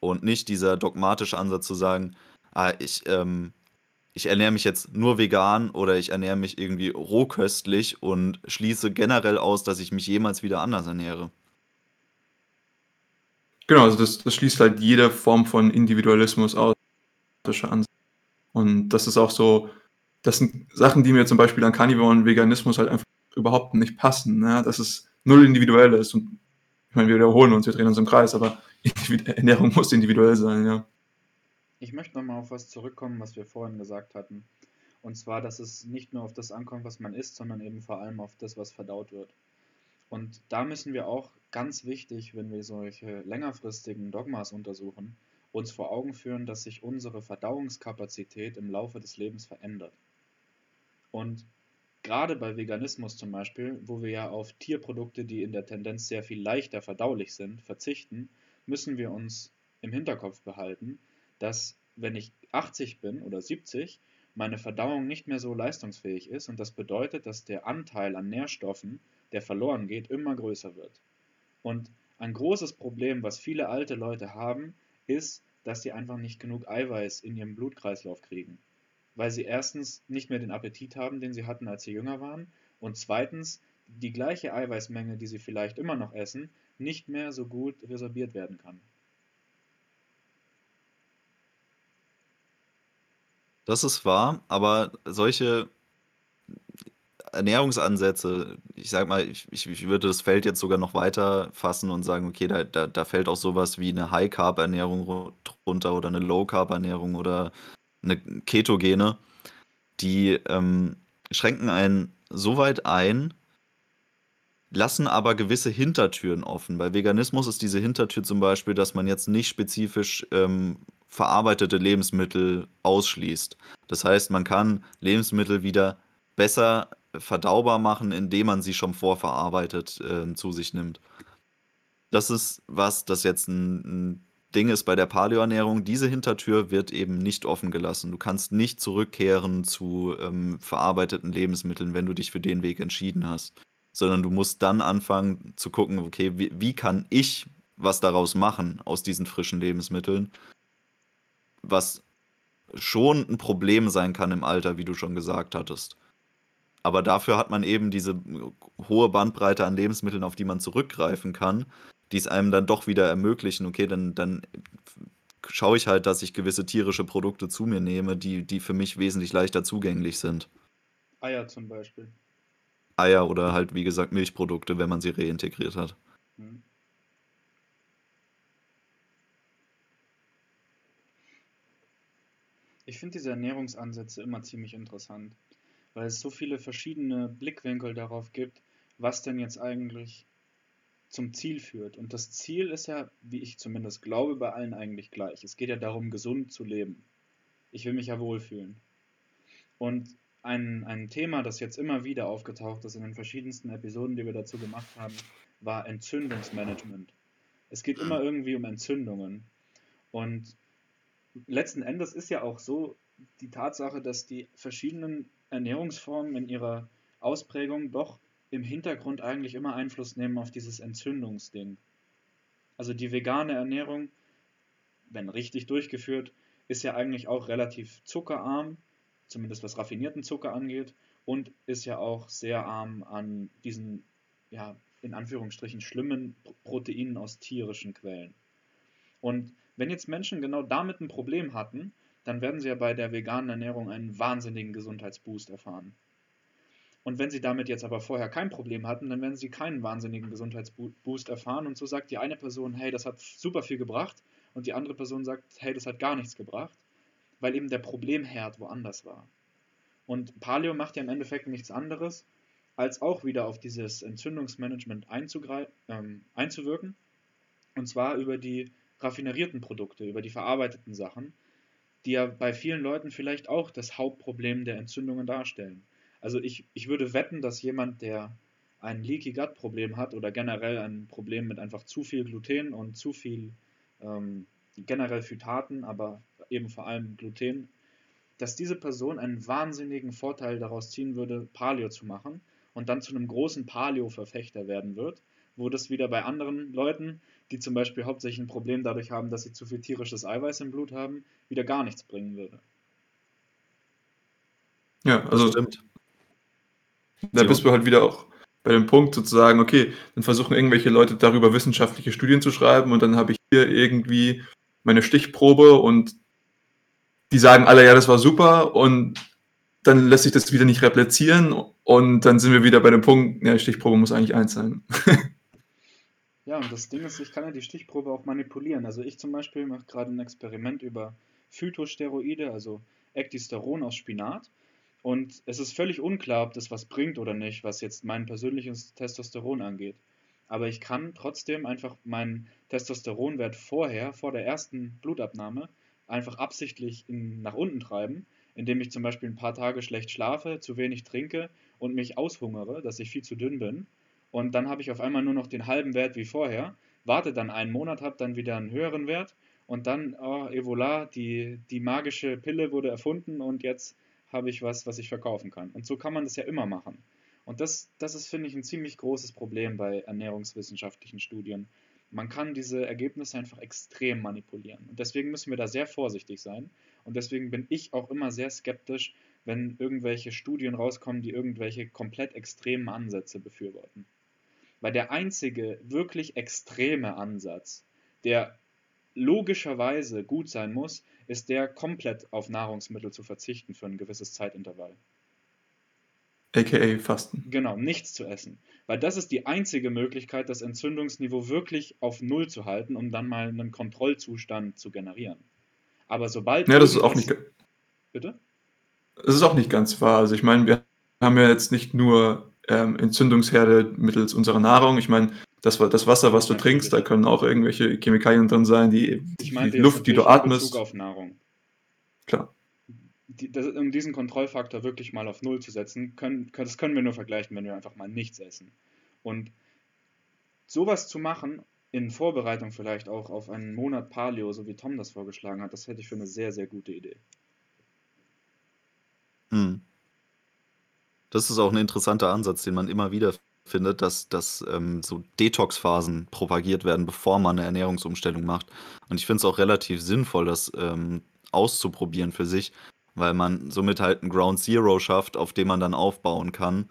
Und nicht dieser dogmatische Ansatz zu sagen, ah, ich ähm, ich ernähre mich jetzt nur vegan oder ich ernähre mich irgendwie rohköstlich und schließe generell aus, dass ich mich jemals wieder anders ernähre. Genau, also das, das schließt halt jede Form von Individualismus aus. Und das ist auch so, das sind Sachen, die mir zum Beispiel an Carnivore und Veganismus halt einfach überhaupt nicht passen. Ne? Dass es null individuell ist. Und ich meine, wir wiederholen uns, wir drehen uns im Kreis, aber [LAUGHS] Ernährung muss individuell sein, ja. Ich möchte nochmal auf was zurückkommen, was wir vorhin gesagt hatten. Und zwar, dass es nicht nur auf das ankommt, was man isst, sondern eben vor allem auf das, was verdaut wird. Und da müssen wir auch ganz wichtig, wenn wir solche längerfristigen Dogmas untersuchen, uns vor Augen führen, dass sich unsere Verdauungskapazität im Laufe des Lebens verändert. Und gerade bei Veganismus zum Beispiel, wo wir ja auf Tierprodukte, die in der Tendenz sehr viel leichter verdaulich sind, verzichten, müssen wir uns im Hinterkopf behalten, dass wenn ich 80 bin oder 70, meine Verdauung nicht mehr so leistungsfähig ist und das bedeutet, dass der Anteil an Nährstoffen, der verloren geht, immer größer wird. Und ein großes Problem, was viele alte Leute haben, ist, dass sie einfach nicht genug Eiweiß in ihrem Blutkreislauf kriegen. Weil sie erstens nicht mehr den Appetit haben, den sie hatten, als sie jünger waren, und zweitens die gleiche Eiweißmenge, die sie vielleicht immer noch essen, nicht mehr so gut resorbiert werden kann. Das ist wahr, aber solche Ernährungsansätze, ich sag mal, ich, ich würde das Feld jetzt sogar noch weiter fassen und sagen, okay, da, da, da fällt auch sowas wie eine High-Carb-Ernährung drunter oder eine Low-Carb-Ernährung oder eine Ketogene, die ähm, schränken einen so weit ein, lassen aber gewisse Hintertüren offen. Bei Veganismus ist diese Hintertür zum Beispiel, dass man jetzt nicht spezifisch ähm, verarbeitete Lebensmittel ausschließt. Das heißt, man kann Lebensmittel wieder besser verdaubar machen, indem man sie schon vorverarbeitet äh, zu sich nimmt. Das ist was, das jetzt ein, ein Ding ist bei der Paleoernährung, diese Hintertür wird eben nicht offen gelassen. Du kannst nicht zurückkehren zu ähm, verarbeiteten Lebensmitteln, wenn du dich für den Weg entschieden hast. Sondern du musst dann anfangen zu gucken, okay, wie, wie kann ich was daraus machen aus diesen frischen Lebensmitteln, was schon ein Problem sein kann im Alter, wie du schon gesagt hattest. Aber dafür hat man eben diese hohe Bandbreite an Lebensmitteln, auf die man zurückgreifen kann, die es einem dann doch wieder ermöglichen, okay, dann, dann schaue ich halt, dass ich gewisse tierische Produkte zu mir nehme, die, die für mich wesentlich leichter zugänglich sind. Eier zum Beispiel. Eier oder halt, wie gesagt, Milchprodukte, wenn man sie reintegriert hat. Hm. Ich finde diese Ernährungsansätze immer ziemlich interessant, weil es so viele verschiedene Blickwinkel darauf gibt, was denn jetzt eigentlich zum Ziel führt. Und das Ziel ist ja, wie ich zumindest glaube, bei allen eigentlich gleich. Es geht ja darum, gesund zu leben. Ich will mich ja wohlfühlen. Und ein, ein Thema, das jetzt immer wieder aufgetaucht ist in den verschiedensten Episoden, die wir dazu gemacht haben, war Entzündungsmanagement. Es geht immer irgendwie um Entzündungen. Und letzten Endes ist ja auch so die Tatsache, dass die verschiedenen Ernährungsformen in ihrer Ausprägung doch im Hintergrund eigentlich immer Einfluss nehmen auf dieses Entzündungsding. Also die vegane Ernährung, wenn richtig durchgeführt, ist ja eigentlich auch relativ zuckerarm, zumindest was raffinierten Zucker angeht, und ist ja auch sehr arm an diesen, ja, in Anführungsstrichen schlimmen Proteinen aus tierischen Quellen. Und wenn jetzt Menschen genau damit ein Problem hatten, dann werden sie ja bei der veganen Ernährung einen wahnsinnigen Gesundheitsboost erfahren. Und wenn sie damit jetzt aber vorher kein Problem hatten, dann werden sie keinen wahnsinnigen Gesundheitsboost erfahren. Und so sagt die eine Person, hey, das hat super viel gebracht. Und die andere Person sagt, hey, das hat gar nichts gebracht. Weil eben der Problemherd woanders war. Und Paleo macht ja im Endeffekt nichts anderes, als auch wieder auf dieses Entzündungsmanagement ähm, einzuwirken. Und zwar über die raffinerierten Produkte, über die verarbeiteten Sachen, die ja bei vielen Leuten vielleicht auch das Hauptproblem der Entzündungen darstellen. Also ich, ich würde wetten, dass jemand, der ein Leaky Gut Problem hat oder generell ein Problem mit einfach zu viel Gluten und zu viel ähm, generell Phytaten, aber eben vor allem Gluten, dass diese Person einen wahnsinnigen Vorteil daraus ziehen würde, Paleo zu machen und dann zu einem großen Paleo-Verfechter werden wird, wo das wieder bei anderen Leuten, die zum Beispiel hauptsächlich ein Problem dadurch haben, dass sie zu viel tierisches Eiweiß im Blut haben, wieder gar nichts bringen würde. Ja, also stimmt. Da bist du halt wieder auch bei dem Punkt sozusagen, okay, dann versuchen irgendwelche Leute darüber wissenschaftliche Studien zu schreiben und dann habe ich hier irgendwie meine Stichprobe und die sagen alle, ja, das war super und dann lässt sich das wieder nicht replizieren und dann sind wir wieder bei dem Punkt, ja, Stichprobe muss eigentlich eins sein. [LAUGHS] Ja, und das Ding ist, ich kann ja die Stichprobe auch manipulieren. Also ich zum Beispiel mache gerade ein Experiment über Phytosteroide, also Ecdysteron aus Spinat. Und es ist völlig unklar, ob das was bringt oder nicht, was jetzt mein persönliches Testosteron angeht. Aber ich kann trotzdem einfach meinen Testosteronwert vorher, vor der ersten Blutabnahme, einfach absichtlich in, nach unten treiben, indem ich zum Beispiel ein paar Tage schlecht schlafe, zu wenig trinke und mich aushungere, dass ich viel zu dünn bin und dann habe ich auf einmal nur noch den halben Wert wie vorher, warte dann einen Monat, habe dann wieder einen höheren Wert und dann, oh, Evola, die, die magische Pille wurde erfunden und jetzt habe ich was, was ich verkaufen kann. Und so kann man das ja immer machen. Und das, das ist, finde ich, ein ziemlich großes Problem bei ernährungswissenschaftlichen Studien. Man kann diese Ergebnisse einfach extrem manipulieren. Und deswegen müssen wir da sehr vorsichtig sein. Und deswegen bin ich auch immer sehr skeptisch, wenn irgendwelche Studien rauskommen, die irgendwelche komplett extremen Ansätze befürworten. Weil der einzige wirklich extreme Ansatz, der logischerweise gut sein muss, ist der, komplett auf Nahrungsmittel zu verzichten für ein gewisses Zeitintervall. AKA Fasten. Genau, nichts zu essen. Weil das ist die einzige Möglichkeit, das Entzündungsniveau wirklich auf Null zu halten, um dann mal einen Kontrollzustand zu generieren. Aber sobald. Ja, das ist auch nicht. Bitte? Das ist auch nicht ganz wahr. Also ich meine, wir haben ja jetzt nicht nur ähm, Entzündungsherde mittels unserer Nahrung. Ich meine, das, das Wasser, was du trinkst, da können auch irgendwelche Chemikalien drin sein, die, ich meine, die Luft, die du atmest. Bezug auf Nahrung. Klar. Die, das, um diesen Kontrollfaktor wirklich mal auf Null zu setzen, können, das können wir nur vergleichen, wenn wir einfach mal nichts essen. Und sowas zu machen, in Vorbereitung vielleicht auch auf einen Monat Paleo, so wie Tom das vorgeschlagen hat, das hätte ich für eine sehr, sehr gute Idee. Hm. Das ist auch ein interessanter Ansatz, den man immer wieder findet, dass, dass ähm, so Detox-Phasen propagiert werden, bevor man eine Ernährungsumstellung macht. Und ich finde es auch relativ sinnvoll, das ähm, auszuprobieren für sich, weil man somit halt ein Ground Zero schafft, auf dem man dann aufbauen kann.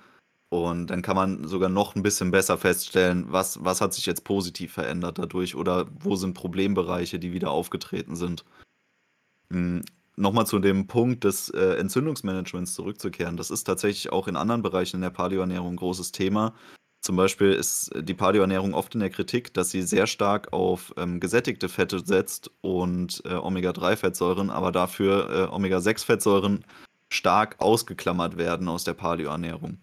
Und dann kann man sogar noch ein bisschen besser feststellen, was, was hat sich jetzt positiv verändert dadurch oder wo sind Problembereiche, die wieder aufgetreten sind. Hm, Nochmal zu dem Punkt des äh, Entzündungsmanagements zurückzukehren. Das ist tatsächlich auch in anderen Bereichen in der Paleoernährung ein großes Thema. Zum Beispiel ist die Paleoernährung oft in der Kritik, dass sie sehr stark auf ähm, gesättigte Fette setzt und äh, Omega-3-Fettsäuren, aber dafür äh, Omega-6-Fettsäuren stark ausgeklammert werden aus der Paleoernährung.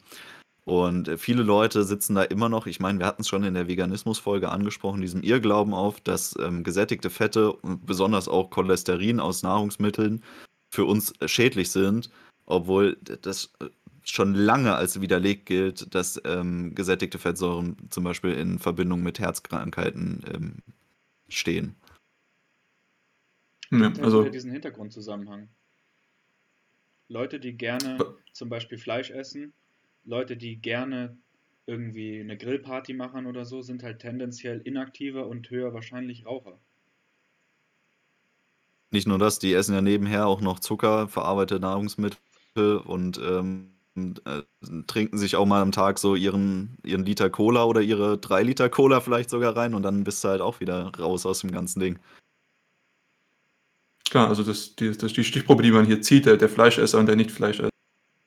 Und äh, viele Leute sitzen da immer noch, ich meine, wir hatten es schon in der Veganismus-Folge angesprochen, diesem Irrglauben auf, dass ähm, gesättigte Fette und besonders auch Cholesterin aus Nahrungsmitteln für uns äh, schädlich sind, obwohl das äh, schon lange als widerlegt gilt, dass ähm, gesättigte Fettsäuren zum Beispiel in Verbindung mit Herzkrankheiten ähm, stehen. Ja, also diesen Hintergrundzusammenhang. Leute, die gerne zum Beispiel Fleisch essen, Leute, die gerne irgendwie eine Grillparty machen oder so, sind halt tendenziell inaktiver und höher wahrscheinlich Raucher. Nicht nur das, die essen ja nebenher auch noch Zucker, verarbeitete Nahrungsmittel und ähm, äh, trinken sich auch mal am Tag so ihren, ihren Liter Cola oder ihre drei Liter Cola vielleicht sogar rein und dann bist du halt auch wieder raus aus dem ganzen Ding. Klar, also das, die, das die Stichprobe, die man hier zieht, der, der Fleischesser und der Nicht-Fleischesser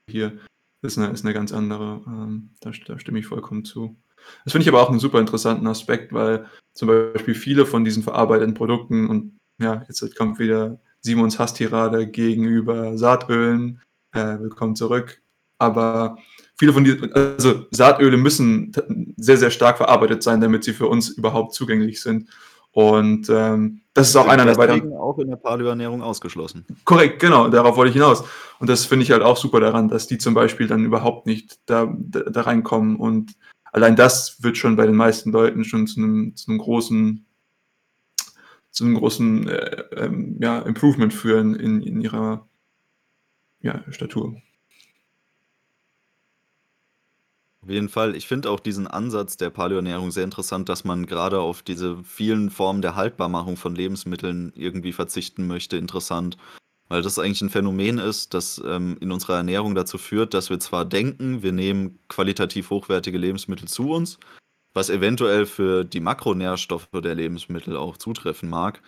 hier ist eine, ist eine ganz andere. Ähm, da, da stimme ich vollkommen zu. Das finde ich aber auch einen super interessanten Aspekt, weil zum Beispiel viele von diesen verarbeiteten Produkten und ja, jetzt kommt wieder Simons Hasstirade gegenüber Saatölen. Äh, willkommen zurück. Aber viele von diesen, also Saatöle müssen sehr, sehr stark verarbeitet sein, damit sie für uns überhaupt zugänglich sind. Und ähm, das ist auch einer der weiteren. auch in der Paleoernährung ausgeschlossen. Korrekt, genau, darauf wollte ich hinaus. Und das finde ich halt auch super daran, dass die zum Beispiel dann überhaupt nicht da, da, da, reinkommen. Und allein das wird schon bei den meisten Leuten schon zu einem, zu einem großen, zu einem großen äh, ähm, ja, Improvement führen in, in ihrer ja, Statur. Auf jeden Fall. Ich finde auch diesen Ansatz der Paleoernährung sehr interessant, dass man gerade auf diese vielen Formen der Haltbarmachung von Lebensmitteln irgendwie verzichten möchte, interessant. Weil das eigentlich ein Phänomen ist, das ähm, in unserer Ernährung dazu führt, dass wir zwar denken, wir nehmen qualitativ hochwertige Lebensmittel zu uns, was eventuell für die Makronährstoffe der Lebensmittel auch zutreffen mag,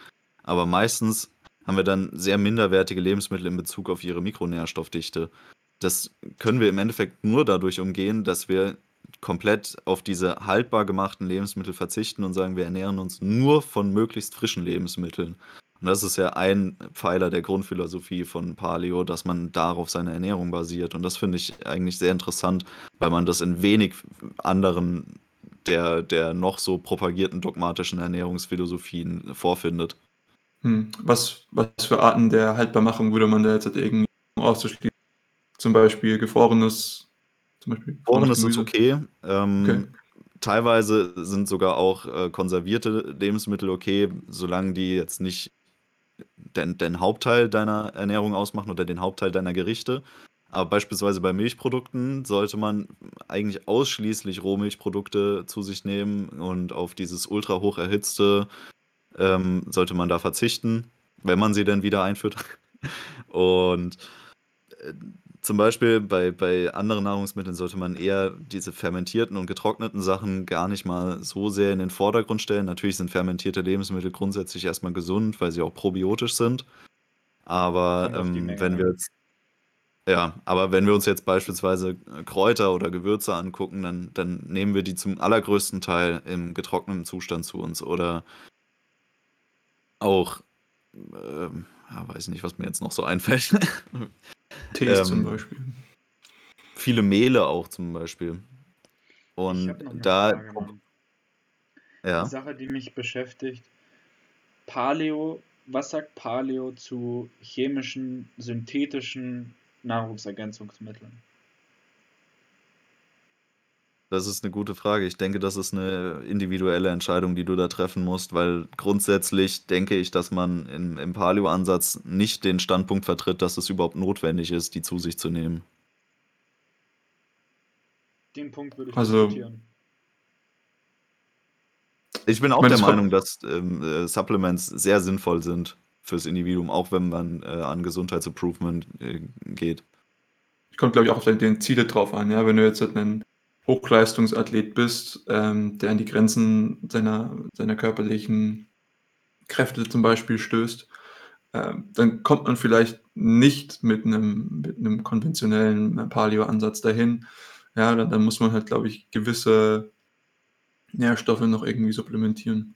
aber meistens haben wir dann sehr minderwertige Lebensmittel in Bezug auf ihre Mikronährstoffdichte das können wir im Endeffekt nur dadurch umgehen, dass wir komplett auf diese haltbar gemachten Lebensmittel verzichten und sagen, wir ernähren uns nur von möglichst frischen Lebensmitteln. Und das ist ja ein Pfeiler der Grundphilosophie von Paleo, dass man darauf seine Ernährung basiert. Und das finde ich eigentlich sehr interessant, weil man das in wenig anderen der, der noch so propagierten dogmatischen Ernährungsphilosophien vorfindet. Hm. Was, was für Arten der Haltbarmachung würde man da jetzt irgendwie auszuschließen? Zum Beispiel gefrorenes. Zum Beispiel gefrorenes ist okay. Ähm, okay. Teilweise sind sogar auch äh, konservierte Lebensmittel okay, solange die jetzt nicht den, den Hauptteil deiner Ernährung ausmachen oder den Hauptteil deiner Gerichte. Aber beispielsweise bei Milchprodukten sollte man eigentlich ausschließlich Rohmilchprodukte zu sich nehmen und auf dieses ultra hoch erhitzte ähm, sollte man da verzichten, wenn man sie denn wieder einführt. [LAUGHS] und äh, zum Beispiel bei, bei anderen Nahrungsmitteln sollte man eher diese fermentierten und getrockneten Sachen gar nicht mal so sehr in den Vordergrund stellen. Natürlich sind fermentierte Lebensmittel grundsätzlich erstmal gesund, weil sie auch probiotisch sind. Aber ähm, wenn wir jetzt, ja, aber wenn wir uns jetzt beispielsweise Kräuter oder Gewürze angucken, dann, dann nehmen wir die zum allergrößten Teil im getrockneten Zustand zu uns. Oder auch, ähm, ja, weiß nicht, was mir jetzt noch so einfällt. [LAUGHS] Tees ähm, zum Beispiel. Viele Mehle auch zum Beispiel. Und da. Frage, ja. Die Sache, die mich beschäftigt: Paleo, was sagt Paleo zu chemischen, synthetischen Nahrungsergänzungsmitteln? Das ist eine gute Frage. Ich denke, das ist eine individuelle Entscheidung, die du da treffen musst, weil grundsätzlich denke ich, dass man im im Paleo-Ansatz nicht den Standpunkt vertritt, dass es überhaupt notwendig ist, die zu sich zu nehmen. Den Punkt würde ich Also diskutieren. Ich bin ich auch meine, der Meinung, dass, ähm, äh, Supplements sehr sinnvoll sind fürs Individuum, auch wenn man, äh, an Gesundheitsimprovement, äh, geht. kommt, glaube ich, auch auf deine Ziele drauf an, ja? Wenn du jetzt halt 'nen Hochleistungsathlet bist, ähm, der an die Grenzen seiner seiner körperlichen Kräfte zum Beispiel stößt, ähm, dann kommt man vielleicht nicht mit einem mit 'nem konventionellen, äh, Paleo-Ansatz dahin. Ja, dann dann muss man halt, glaube ich, gewisse Nährstoffe noch irgendwie supplementieren.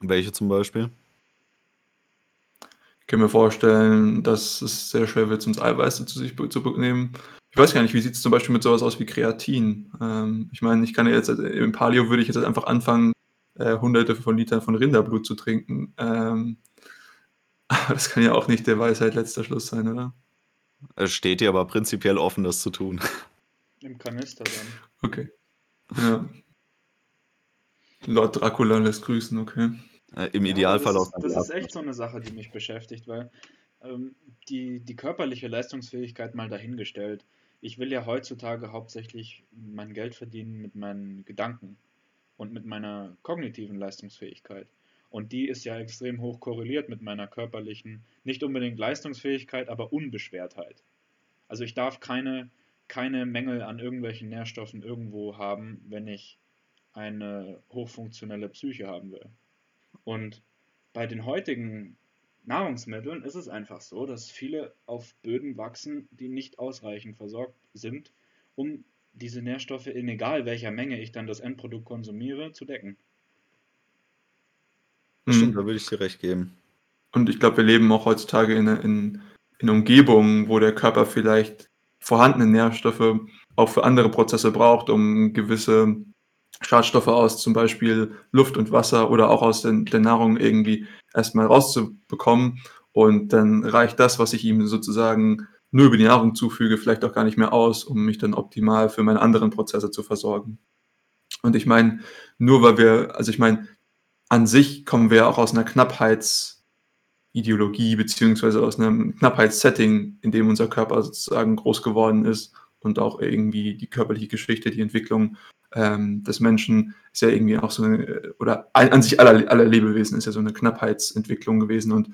Welche zum Beispiel? Ich kann mir vorstellen, dass es sehr schwer wird, sonst Eiweiße zu sich zu nehmen. Ich weiß gar nicht, wie sieht es zum Beispiel mit sowas aus wie Kreatin? Ähm, ich meine, ich kann ja jetzt äh, im Paleo würde ich jetzt einfach anfangen, äh, Hunderte von Litern von Rinderblut zu trinken. Ähm, [LAUGHS] aber das kann ja auch nicht der Weisheit letzter Schluss sein, oder? Es steht dir aber prinzipiell offen, das zu tun. [LAUGHS] Im Kanister dann. Okay. Ja. Lord Dracula lässt grüßen, okay. Äh, im Ja, Idealfall das aus ist, einer das ist echt so eine Sache, die mich beschäftigt, weil ähm, die, die körperliche Leistungsfähigkeit mal dahingestellt. Ich will ja heutzutage hauptsächlich mein Geld verdienen mit meinen Gedanken und mit meiner kognitiven Leistungsfähigkeit. Und die ist ja extrem hoch korreliert mit meiner körperlichen, nicht unbedingt Leistungsfähigkeit, aber Unbeschwertheit. Also ich darf keine, keine Mängel an irgendwelchen Nährstoffen irgendwo haben, wenn ich eine hochfunktionelle Psyche haben will. Und bei den heutigen Nahrungsmitteln ist es einfach so, dass viele auf Böden wachsen, die nicht ausreichend versorgt sind, um diese Nährstoffe in egal welcher Menge ich dann das Endprodukt konsumiere, zu decken. Das stimmt, Mhm. da würde ich dir recht geben. Und ich glaube, wir leben auch heutzutage in, in, in Umgebungen, wo der Körper vielleicht vorhandene Nährstoffe auch für andere Prozesse braucht, um gewisse Schadstoffe aus zum Beispiel Luft und Wasser oder auch aus den, der Nahrung irgendwie erstmal rauszubekommen. Und dann reicht das, was ich ihm sozusagen nur über die Nahrung zufüge, vielleicht auch gar nicht mehr aus, um mich dann optimal für meine anderen Prozesse zu versorgen. Und ich meine, nur weil wir, also ich meine, an sich kommen wir auch aus einer Knappheitsideologie beziehungsweise aus einem Knappheitssetting, in dem unser Körper sozusagen groß geworden ist und auch irgendwie die körperliche Geschichte, die Entwicklung ähm, des Menschen ist ja irgendwie auch so eine, oder an, sich aller, aller Lebewesen ist ja so eine Knappheitsentwicklung gewesen und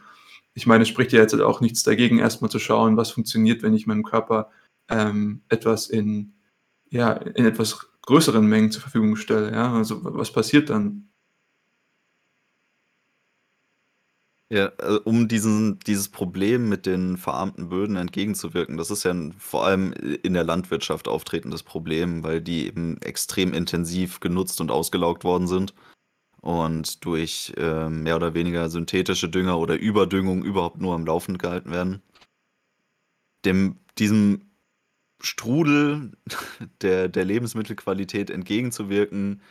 ich meine, es spricht ja jetzt auch nichts dagegen, erstmal zu schauen, was funktioniert, wenn ich meinem Körper ähm, etwas in, ja, in etwas größeren Mengen zur Verfügung stelle. Ja? Also was passiert dann? Ja, äh, um diesen, dieses Problem mit den verarmten Böden entgegenzuwirken, das ist ja ein, vor allem in der Landwirtschaft auftretendes Problem, weil die eben extrem intensiv genutzt und ausgelaugt worden sind und durch äh, mehr oder weniger synthetische Dünger oder Überdüngung überhaupt nur am Laufen gehalten werden. Dem, diesem Strudel [LAUGHS] der, der Lebensmittelqualität entgegenzuwirken,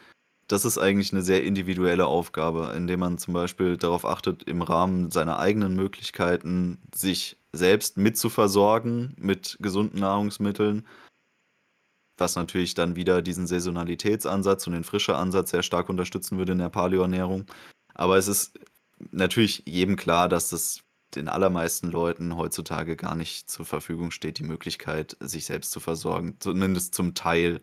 das ist eigentlich eine sehr individuelle Aufgabe, indem man zum Beispiel darauf achtet, im Rahmen seiner eigenen Möglichkeiten sich selbst mitzuversorgen mit gesunden Nahrungsmitteln, was natürlich dann wieder diesen Saisonalitätsansatz und den frische Ansatz sehr stark unterstützen würde in der Paleoernährung. Aber es ist natürlich jedem klar, dass das den allermeisten Leuten heutzutage gar nicht zur Verfügung steht, die Möglichkeit, sich selbst zu versorgen, zumindest zum Teil.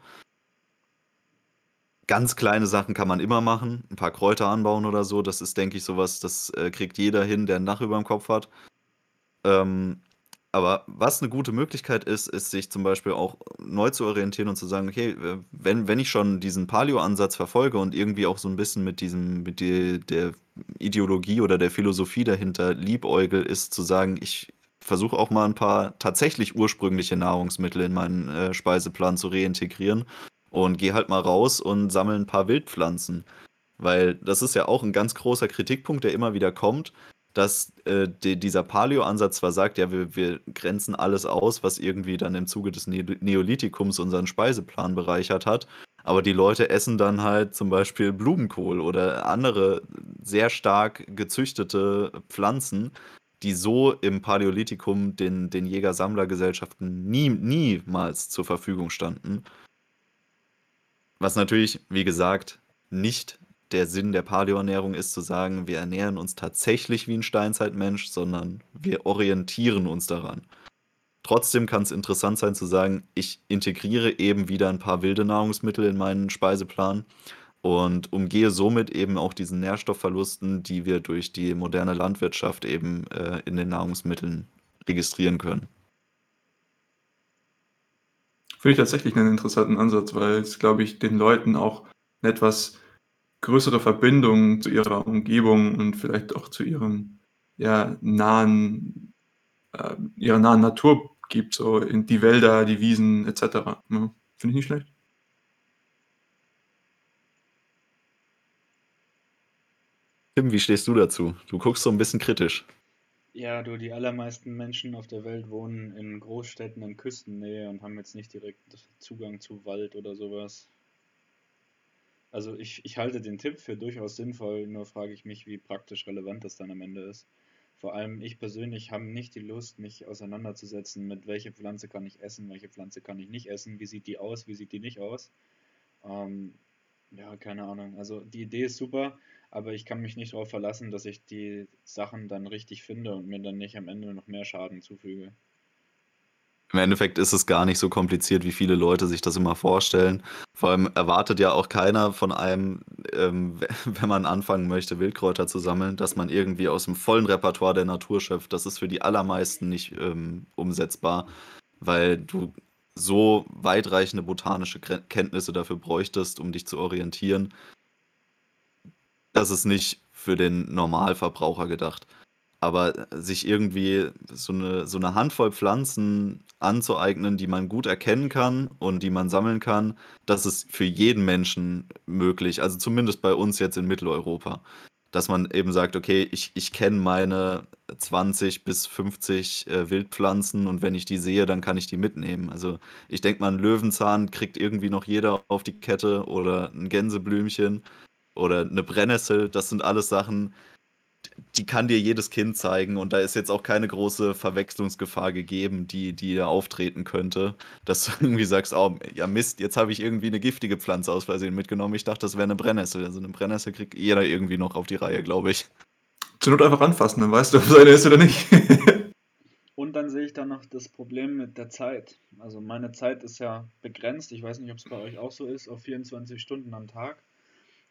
Ganz kleine Sachen kann man immer machen, ein paar Kräuter anbauen oder so. Das ist, denke ich, sowas, das äh, kriegt jeder hin, der ein Dach über dem Kopf hat. Ähm, aber was eine gute Möglichkeit ist, ist sich zum Beispiel auch neu zu orientieren und zu sagen, okay, wenn, wenn ich schon diesen Paleo-Ansatz verfolge und irgendwie auch so ein bisschen mit diesem, mit die, der Ideologie oder der Philosophie dahinter liebäugel, ist zu sagen, ich versuche auch mal ein paar tatsächlich ursprüngliche Nahrungsmittel in meinen äh, Speiseplan zu reintegrieren und gehe halt mal raus und sammle ein paar Wildpflanzen. Weil das ist ja auch ein ganz großer Kritikpunkt, der immer wieder kommt, dass äh, die, dieser Paleo-Ansatz zwar sagt, ja, wir, wir grenzen alles aus, was irgendwie dann im Zuge des ne Neolithikums unseren Speiseplan bereichert hat, aber die Leute essen dann halt zum Beispiel Blumenkohl oder andere sehr stark gezüchtete Pflanzen, die so im Paläolithikum den, den Jäger-Sammler-Gesellschaften nie, niemals zur Verfügung standen. Was natürlich, wie gesagt, nicht der Sinn der Paleoernährung ist, zu sagen, wir ernähren uns tatsächlich wie ein Steinzeitmensch, sondern wir orientieren uns daran. Trotzdem kann es interessant sein zu sagen, ich integriere eben wieder ein paar wilde Nahrungsmittel in meinen Speiseplan und umgehe somit eben auch diesen Nährstoffverlusten, die wir durch die moderne Landwirtschaft eben äh, in den Nahrungsmitteln registrieren können. Finde ich tatsächlich einen interessanten Ansatz, weil es, glaube ich, den Leuten auch eine etwas größere Verbindung zu ihrer Umgebung und vielleicht auch zu ihrem ja, nahen, äh, ihrer nahen Natur gibt, so in die Wälder, die Wiesen etc. Ja, Finde ich nicht schlecht. Tim, wie stehst du dazu? Du guckst so ein bisschen kritisch. Ja, du, die allermeisten Menschen auf der Welt wohnen in Großstädten in Küstennähe und haben jetzt nicht direkt Zugang zu Wald oder sowas. Also ich, ich halte den Tipp für durchaus sinnvoll, nur frage ich mich, wie praktisch relevant das dann am Ende ist. Vor allem ich persönlich habe nicht die Lust, mich auseinanderzusetzen mit welche Pflanze kann ich essen, welche Pflanze kann ich nicht essen, wie sieht die aus, wie sieht die nicht aus. Ähm, ja, keine Ahnung. Also die Idee ist super, aber ich kann mich nicht darauf verlassen, dass ich die Sachen dann richtig finde und mir dann nicht am Ende noch mehr Schaden zufüge. Im Endeffekt ist es gar nicht so kompliziert, wie viele Leute sich das immer vorstellen. Vor allem erwartet ja auch keiner von einem, ähm, [LAUGHS] wenn man anfangen möchte, Wildkräuter zu sammeln, dass man irgendwie aus dem vollen Repertoire der Natur schöpft. Das ist für die allermeisten nicht ähm, umsetzbar, weil du so weitreichende botanische Kenntnisse dafür bräuchtest, um dich zu orientieren, das ist nicht für den Normalverbraucher gedacht. Aber sich irgendwie so eine, so eine Handvoll Pflanzen anzueignen, die man gut erkennen kann und die man sammeln kann, das ist für jeden Menschen möglich. Also zumindest bei uns jetzt in Mitteleuropa. Dass man eben sagt, okay, ich, ich kenne meine 20 bis 50 äh, Wildpflanzen und wenn ich die sehe, dann kann ich die mitnehmen. Also ich denke mal, einen Löwenzahn kriegt irgendwie noch jeder auf die Kette oder ein Gänseblümchen oder eine Brennnessel, das sind alles Sachen, die kann dir jedes Kind zeigen und da ist jetzt auch keine große Verwechslungsgefahr gegeben, die, die da auftreten könnte, dass du [LAUGHS] irgendwie sagst, oh, ja Mist, jetzt habe ich irgendwie eine giftige Pflanze aus Versehen mitgenommen. Ich dachte, das wäre eine Brennnessel. Also eine Brennnessel kriegt jeder irgendwie noch auf die Reihe, glaube ich. Zur Not einfach anfassen, dann weißt du, ob es eine ist oder nicht. [LAUGHS] und dann sehe ich dann noch das Problem mit der Zeit. Also meine Zeit ist ja begrenzt. Ich weiß nicht, ob es bei euch auch so ist, auf 24 Stunden am Tag.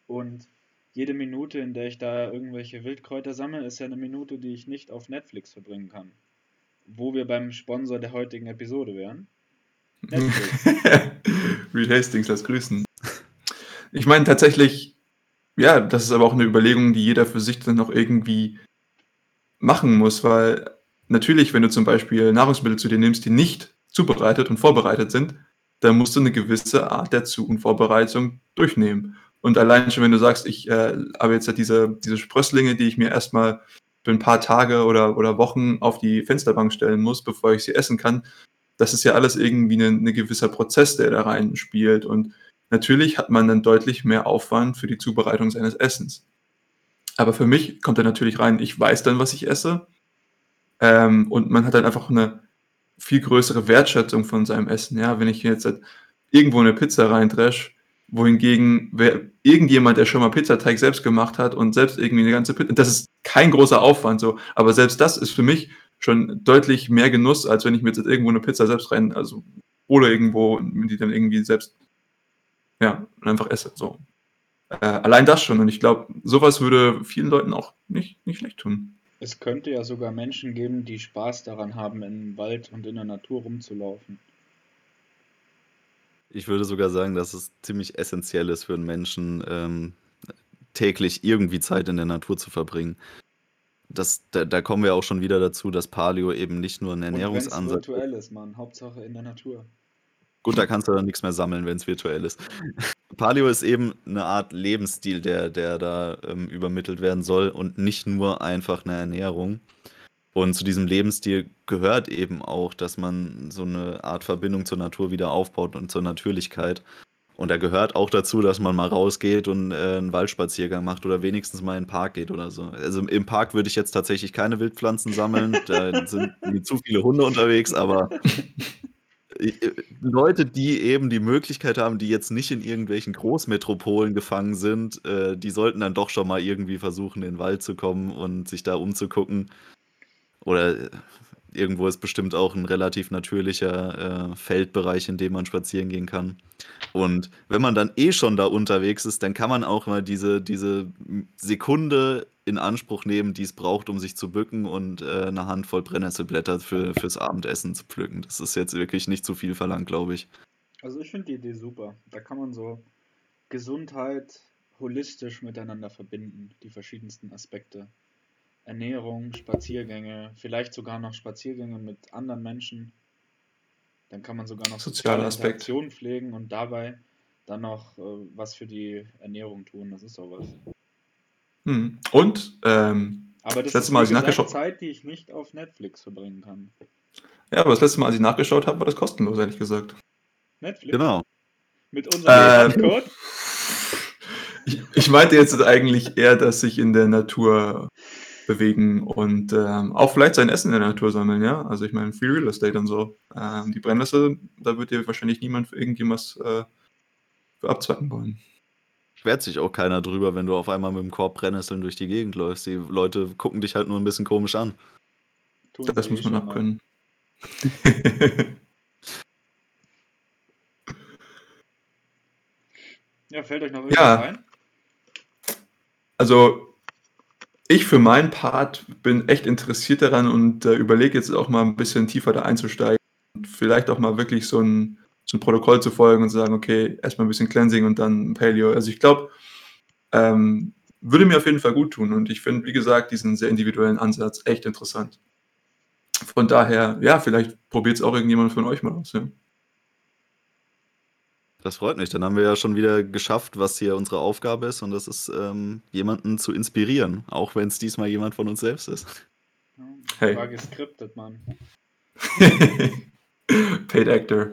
Und jede Minute, in der ich da irgendwelche Wildkräuter sammle, ist ja eine Minute, die ich nicht auf Netflix verbringen kann. Wo wir beim Sponsor der heutigen Episode wären. [LAUGHS] Reed Hastings, lass grüßen. Ich meine tatsächlich, ja, das ist aber auch eine Überlegung, die jeder für sich dann noch irgendwie machen muss, weil natürlich, wenn du zum Beispiel Nahrungsmittel zu dir nimmst, die nicht zubereitet und vorbereitet sind, dann musst du eine gewisse Art der Zu- und Vorbereitung durchnehmen. Und allein schon, wenn du sagst, ich äh, habe jetzt halt diese, diese Sprösslinge, die ich mir erstmal für ein paar Tage oder, oder Wochen auf die Fensterbank stellen muss, bevor ich sie essen kann, das ist ja alles irgendwie ein, ein gewisser Prozess, der da rein spielt. Und natürlich hat man dann deutlich mehr Aufwand für die Zubereitung seines Essens. Aber für mich kommt da natürlich rein, ich weiß dann, was ich esse. Ähm, und man hat dann einfach eine viel größere Wertschätzung von seinem Essen. Ja, wenn ich jetzt halt irgendwo eine Pizza reindresch, wohingegen wer, irgendjemand, der schon mal Pizzateig selbst gemacht hat und selbst irgendwie eine ganze Pizza, das ist kein großer Aufwand so, aber selbst das ist für mich schon deutlich mehr Genuss, als wenn ich mir jetzt irgendwo eine Pizza selbst rein, also oder irgendwo, die dann irgendwie selbst, ja, einfach esse, so. Äh, allein das schon und ich glaube, sowas würde vielen Leuten auch nicht, nicht schlecht tun. Es könnte ja sogar Menschen geben, die Spaß daran haben, im Wald und in der Natur rumzulaufen. Ich würde sogar sagen, dass es ziemlich essentiell ist für einen Menschen, ähm, täglich irgendwie Zeit in der Natur zu verbringen. Das, da, da kommen wir auch schon wieder dazu, dass Paleo eben nicht nur ein Ernährungsansatz ist. virtuell ist, Mann. Hauptsache in der Natur. Gut, da kannst du dann nichts mehr sammeln, wenn es virtuell ist. Paleo ist eben eine Art Lebensstil, der, der da ähm, übermittelt werden soll und nicht nur einfach eine Ernährung. Und zu diesem Lebensstil gehört eben auch, dass man so eine Art Verbindung zur Natur wieder aufbaut und zur Natürlichkeit. Und da gehört auch dazu, dass man mal rausgeht und äh, einen Waldspaziergang macht oder wenigstens mal in den Park geht oder so. Also im Park würde ich jetzt tatsächlich keine Wildpflanzen sammeln. [LAUGHS] da sind zu viele Hunde unterwegs, aber Leute, die eben die Möglichkeit haben, die jetzt nicht in irgendwelchen Großmetropolen gefangen sind, äh, die sollten dann doch schon mal irgendwie versuchen, in den Wald zu kommen und sich da umzugucken. Oder irgendwo ist bestimmt auch ein relativ natürlicher äh, Feldbereich, in dem man spazieren gehen kann. Und wenn man dann eh schon da unterwegs ist, dann kann man auch mal diese, diese Sekunde in Anspruch nehmen, die es braucht, um sich zu bücken und äh, eine Handvoll Brennnesselblätter für, fürs Abendessen zu pflücken. Das ist jetzt wirklich nicht zu viel verlangt, glaube ich. Also ich finde die Idee super. Da kann man so Gesundheit holistisch miteinander verbinden, die verschiedensten Aspekte. Ernährung, Spaziergänge, vielleicht sogar noch Spaziergänge mit anderen Menschen. Dann kann man sogar noch soziale Interaktion pflegen und dabei dann noch äh, was für die Ernährung tun. Das ist doch was. Hm. Und ähm, aber das, das letzte Mal, als ich nachgeschaut Zeit, die ich nicht auf Netflix verbringen kann. Ja, aber das letzte Mal, als ich nachgeschaut habe, war das kostenlos, ehrlich gesagt. Netflix? Genau. Mit unserem ähm, Code? [LAUGHS] Ich, ich meinte jetzt eigentlich eher, dass sich in der Natur bewegen und ähm, auch vielleicht sein Essen in der Natur sammeln, ja. Also ich meine, Free Real Estate und so. Ähm, die Brennnessel, da wird dir wahrscheinlich niemand für irgendjemals äh, für abzwacken wollen. Schwert sich auch keiner drüber, wenn du auf einmal mit dem Korb Brennnesseln durch die Gegend läufst. Die Leute gucken dich halt nur ein bisschen komisch an. Tun das muss man abkönnen. [LAUGHS] ja, fällt euch noch irgendwas ja. ein? Also ich für meinen Part bin echt interessiert daran und äh, überlege jetzt auch mal ein bisschen tiefer da einzusteigen und vielleicht auch mal wirklich so ein, so ein Protokoll zu folgen und zu sagen, okay, erstmal ein bisschen Cleansing und dann Paleo. Also ich glaube, ähm, würde mir auf jeden Fall gut tun und ich finde, wie gesagt, diesen sehr individuellen Ansatz echt interessant. Von daher, ja, vielleicht probiert es auch irgendjemand von euch mal aus. Ja. Das freut mich. Dann haben wir ja schon wieder geschafft, was hier unsere Aufgabe ist. Und das ist, ähm, jemanden zu inspirieren. Auch wenn es diesmal jemand von uns selbst ist. Ja, hey. War geskriptet, Mann. [LAUGHS] Paid Actor.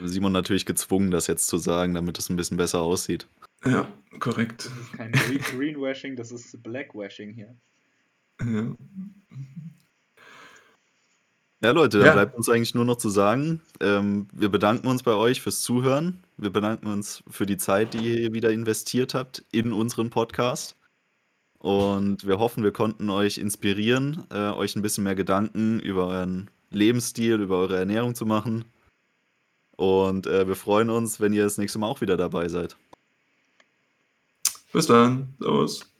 Simon natürlich gezwungen, das jetzt zu sagen, damit es ein bisschen besser aussieht. Ja, korrekt. Das ist kein Greenwashing, das ist Blackwashing hier. Ja. Ja, Leute, dann ja. bleibt uns eigentlich nur noch zu sagen, ähm, wir bedanken uns bei euch fürs Zuhören. Wir bedanken uns für die Zeit, die ihr wieder investiert habt in unseren Podcast. Und wir hoffen, wir konnten euch inspirieren, äh, euch ein bisschen mehr Gedanken über euren Lebensstil, über eure Ernährung zu machen. Und äh, wir freuen uns, wenn ihr das nächste Mal auch wieder dabei seid. Bis dann. Servus.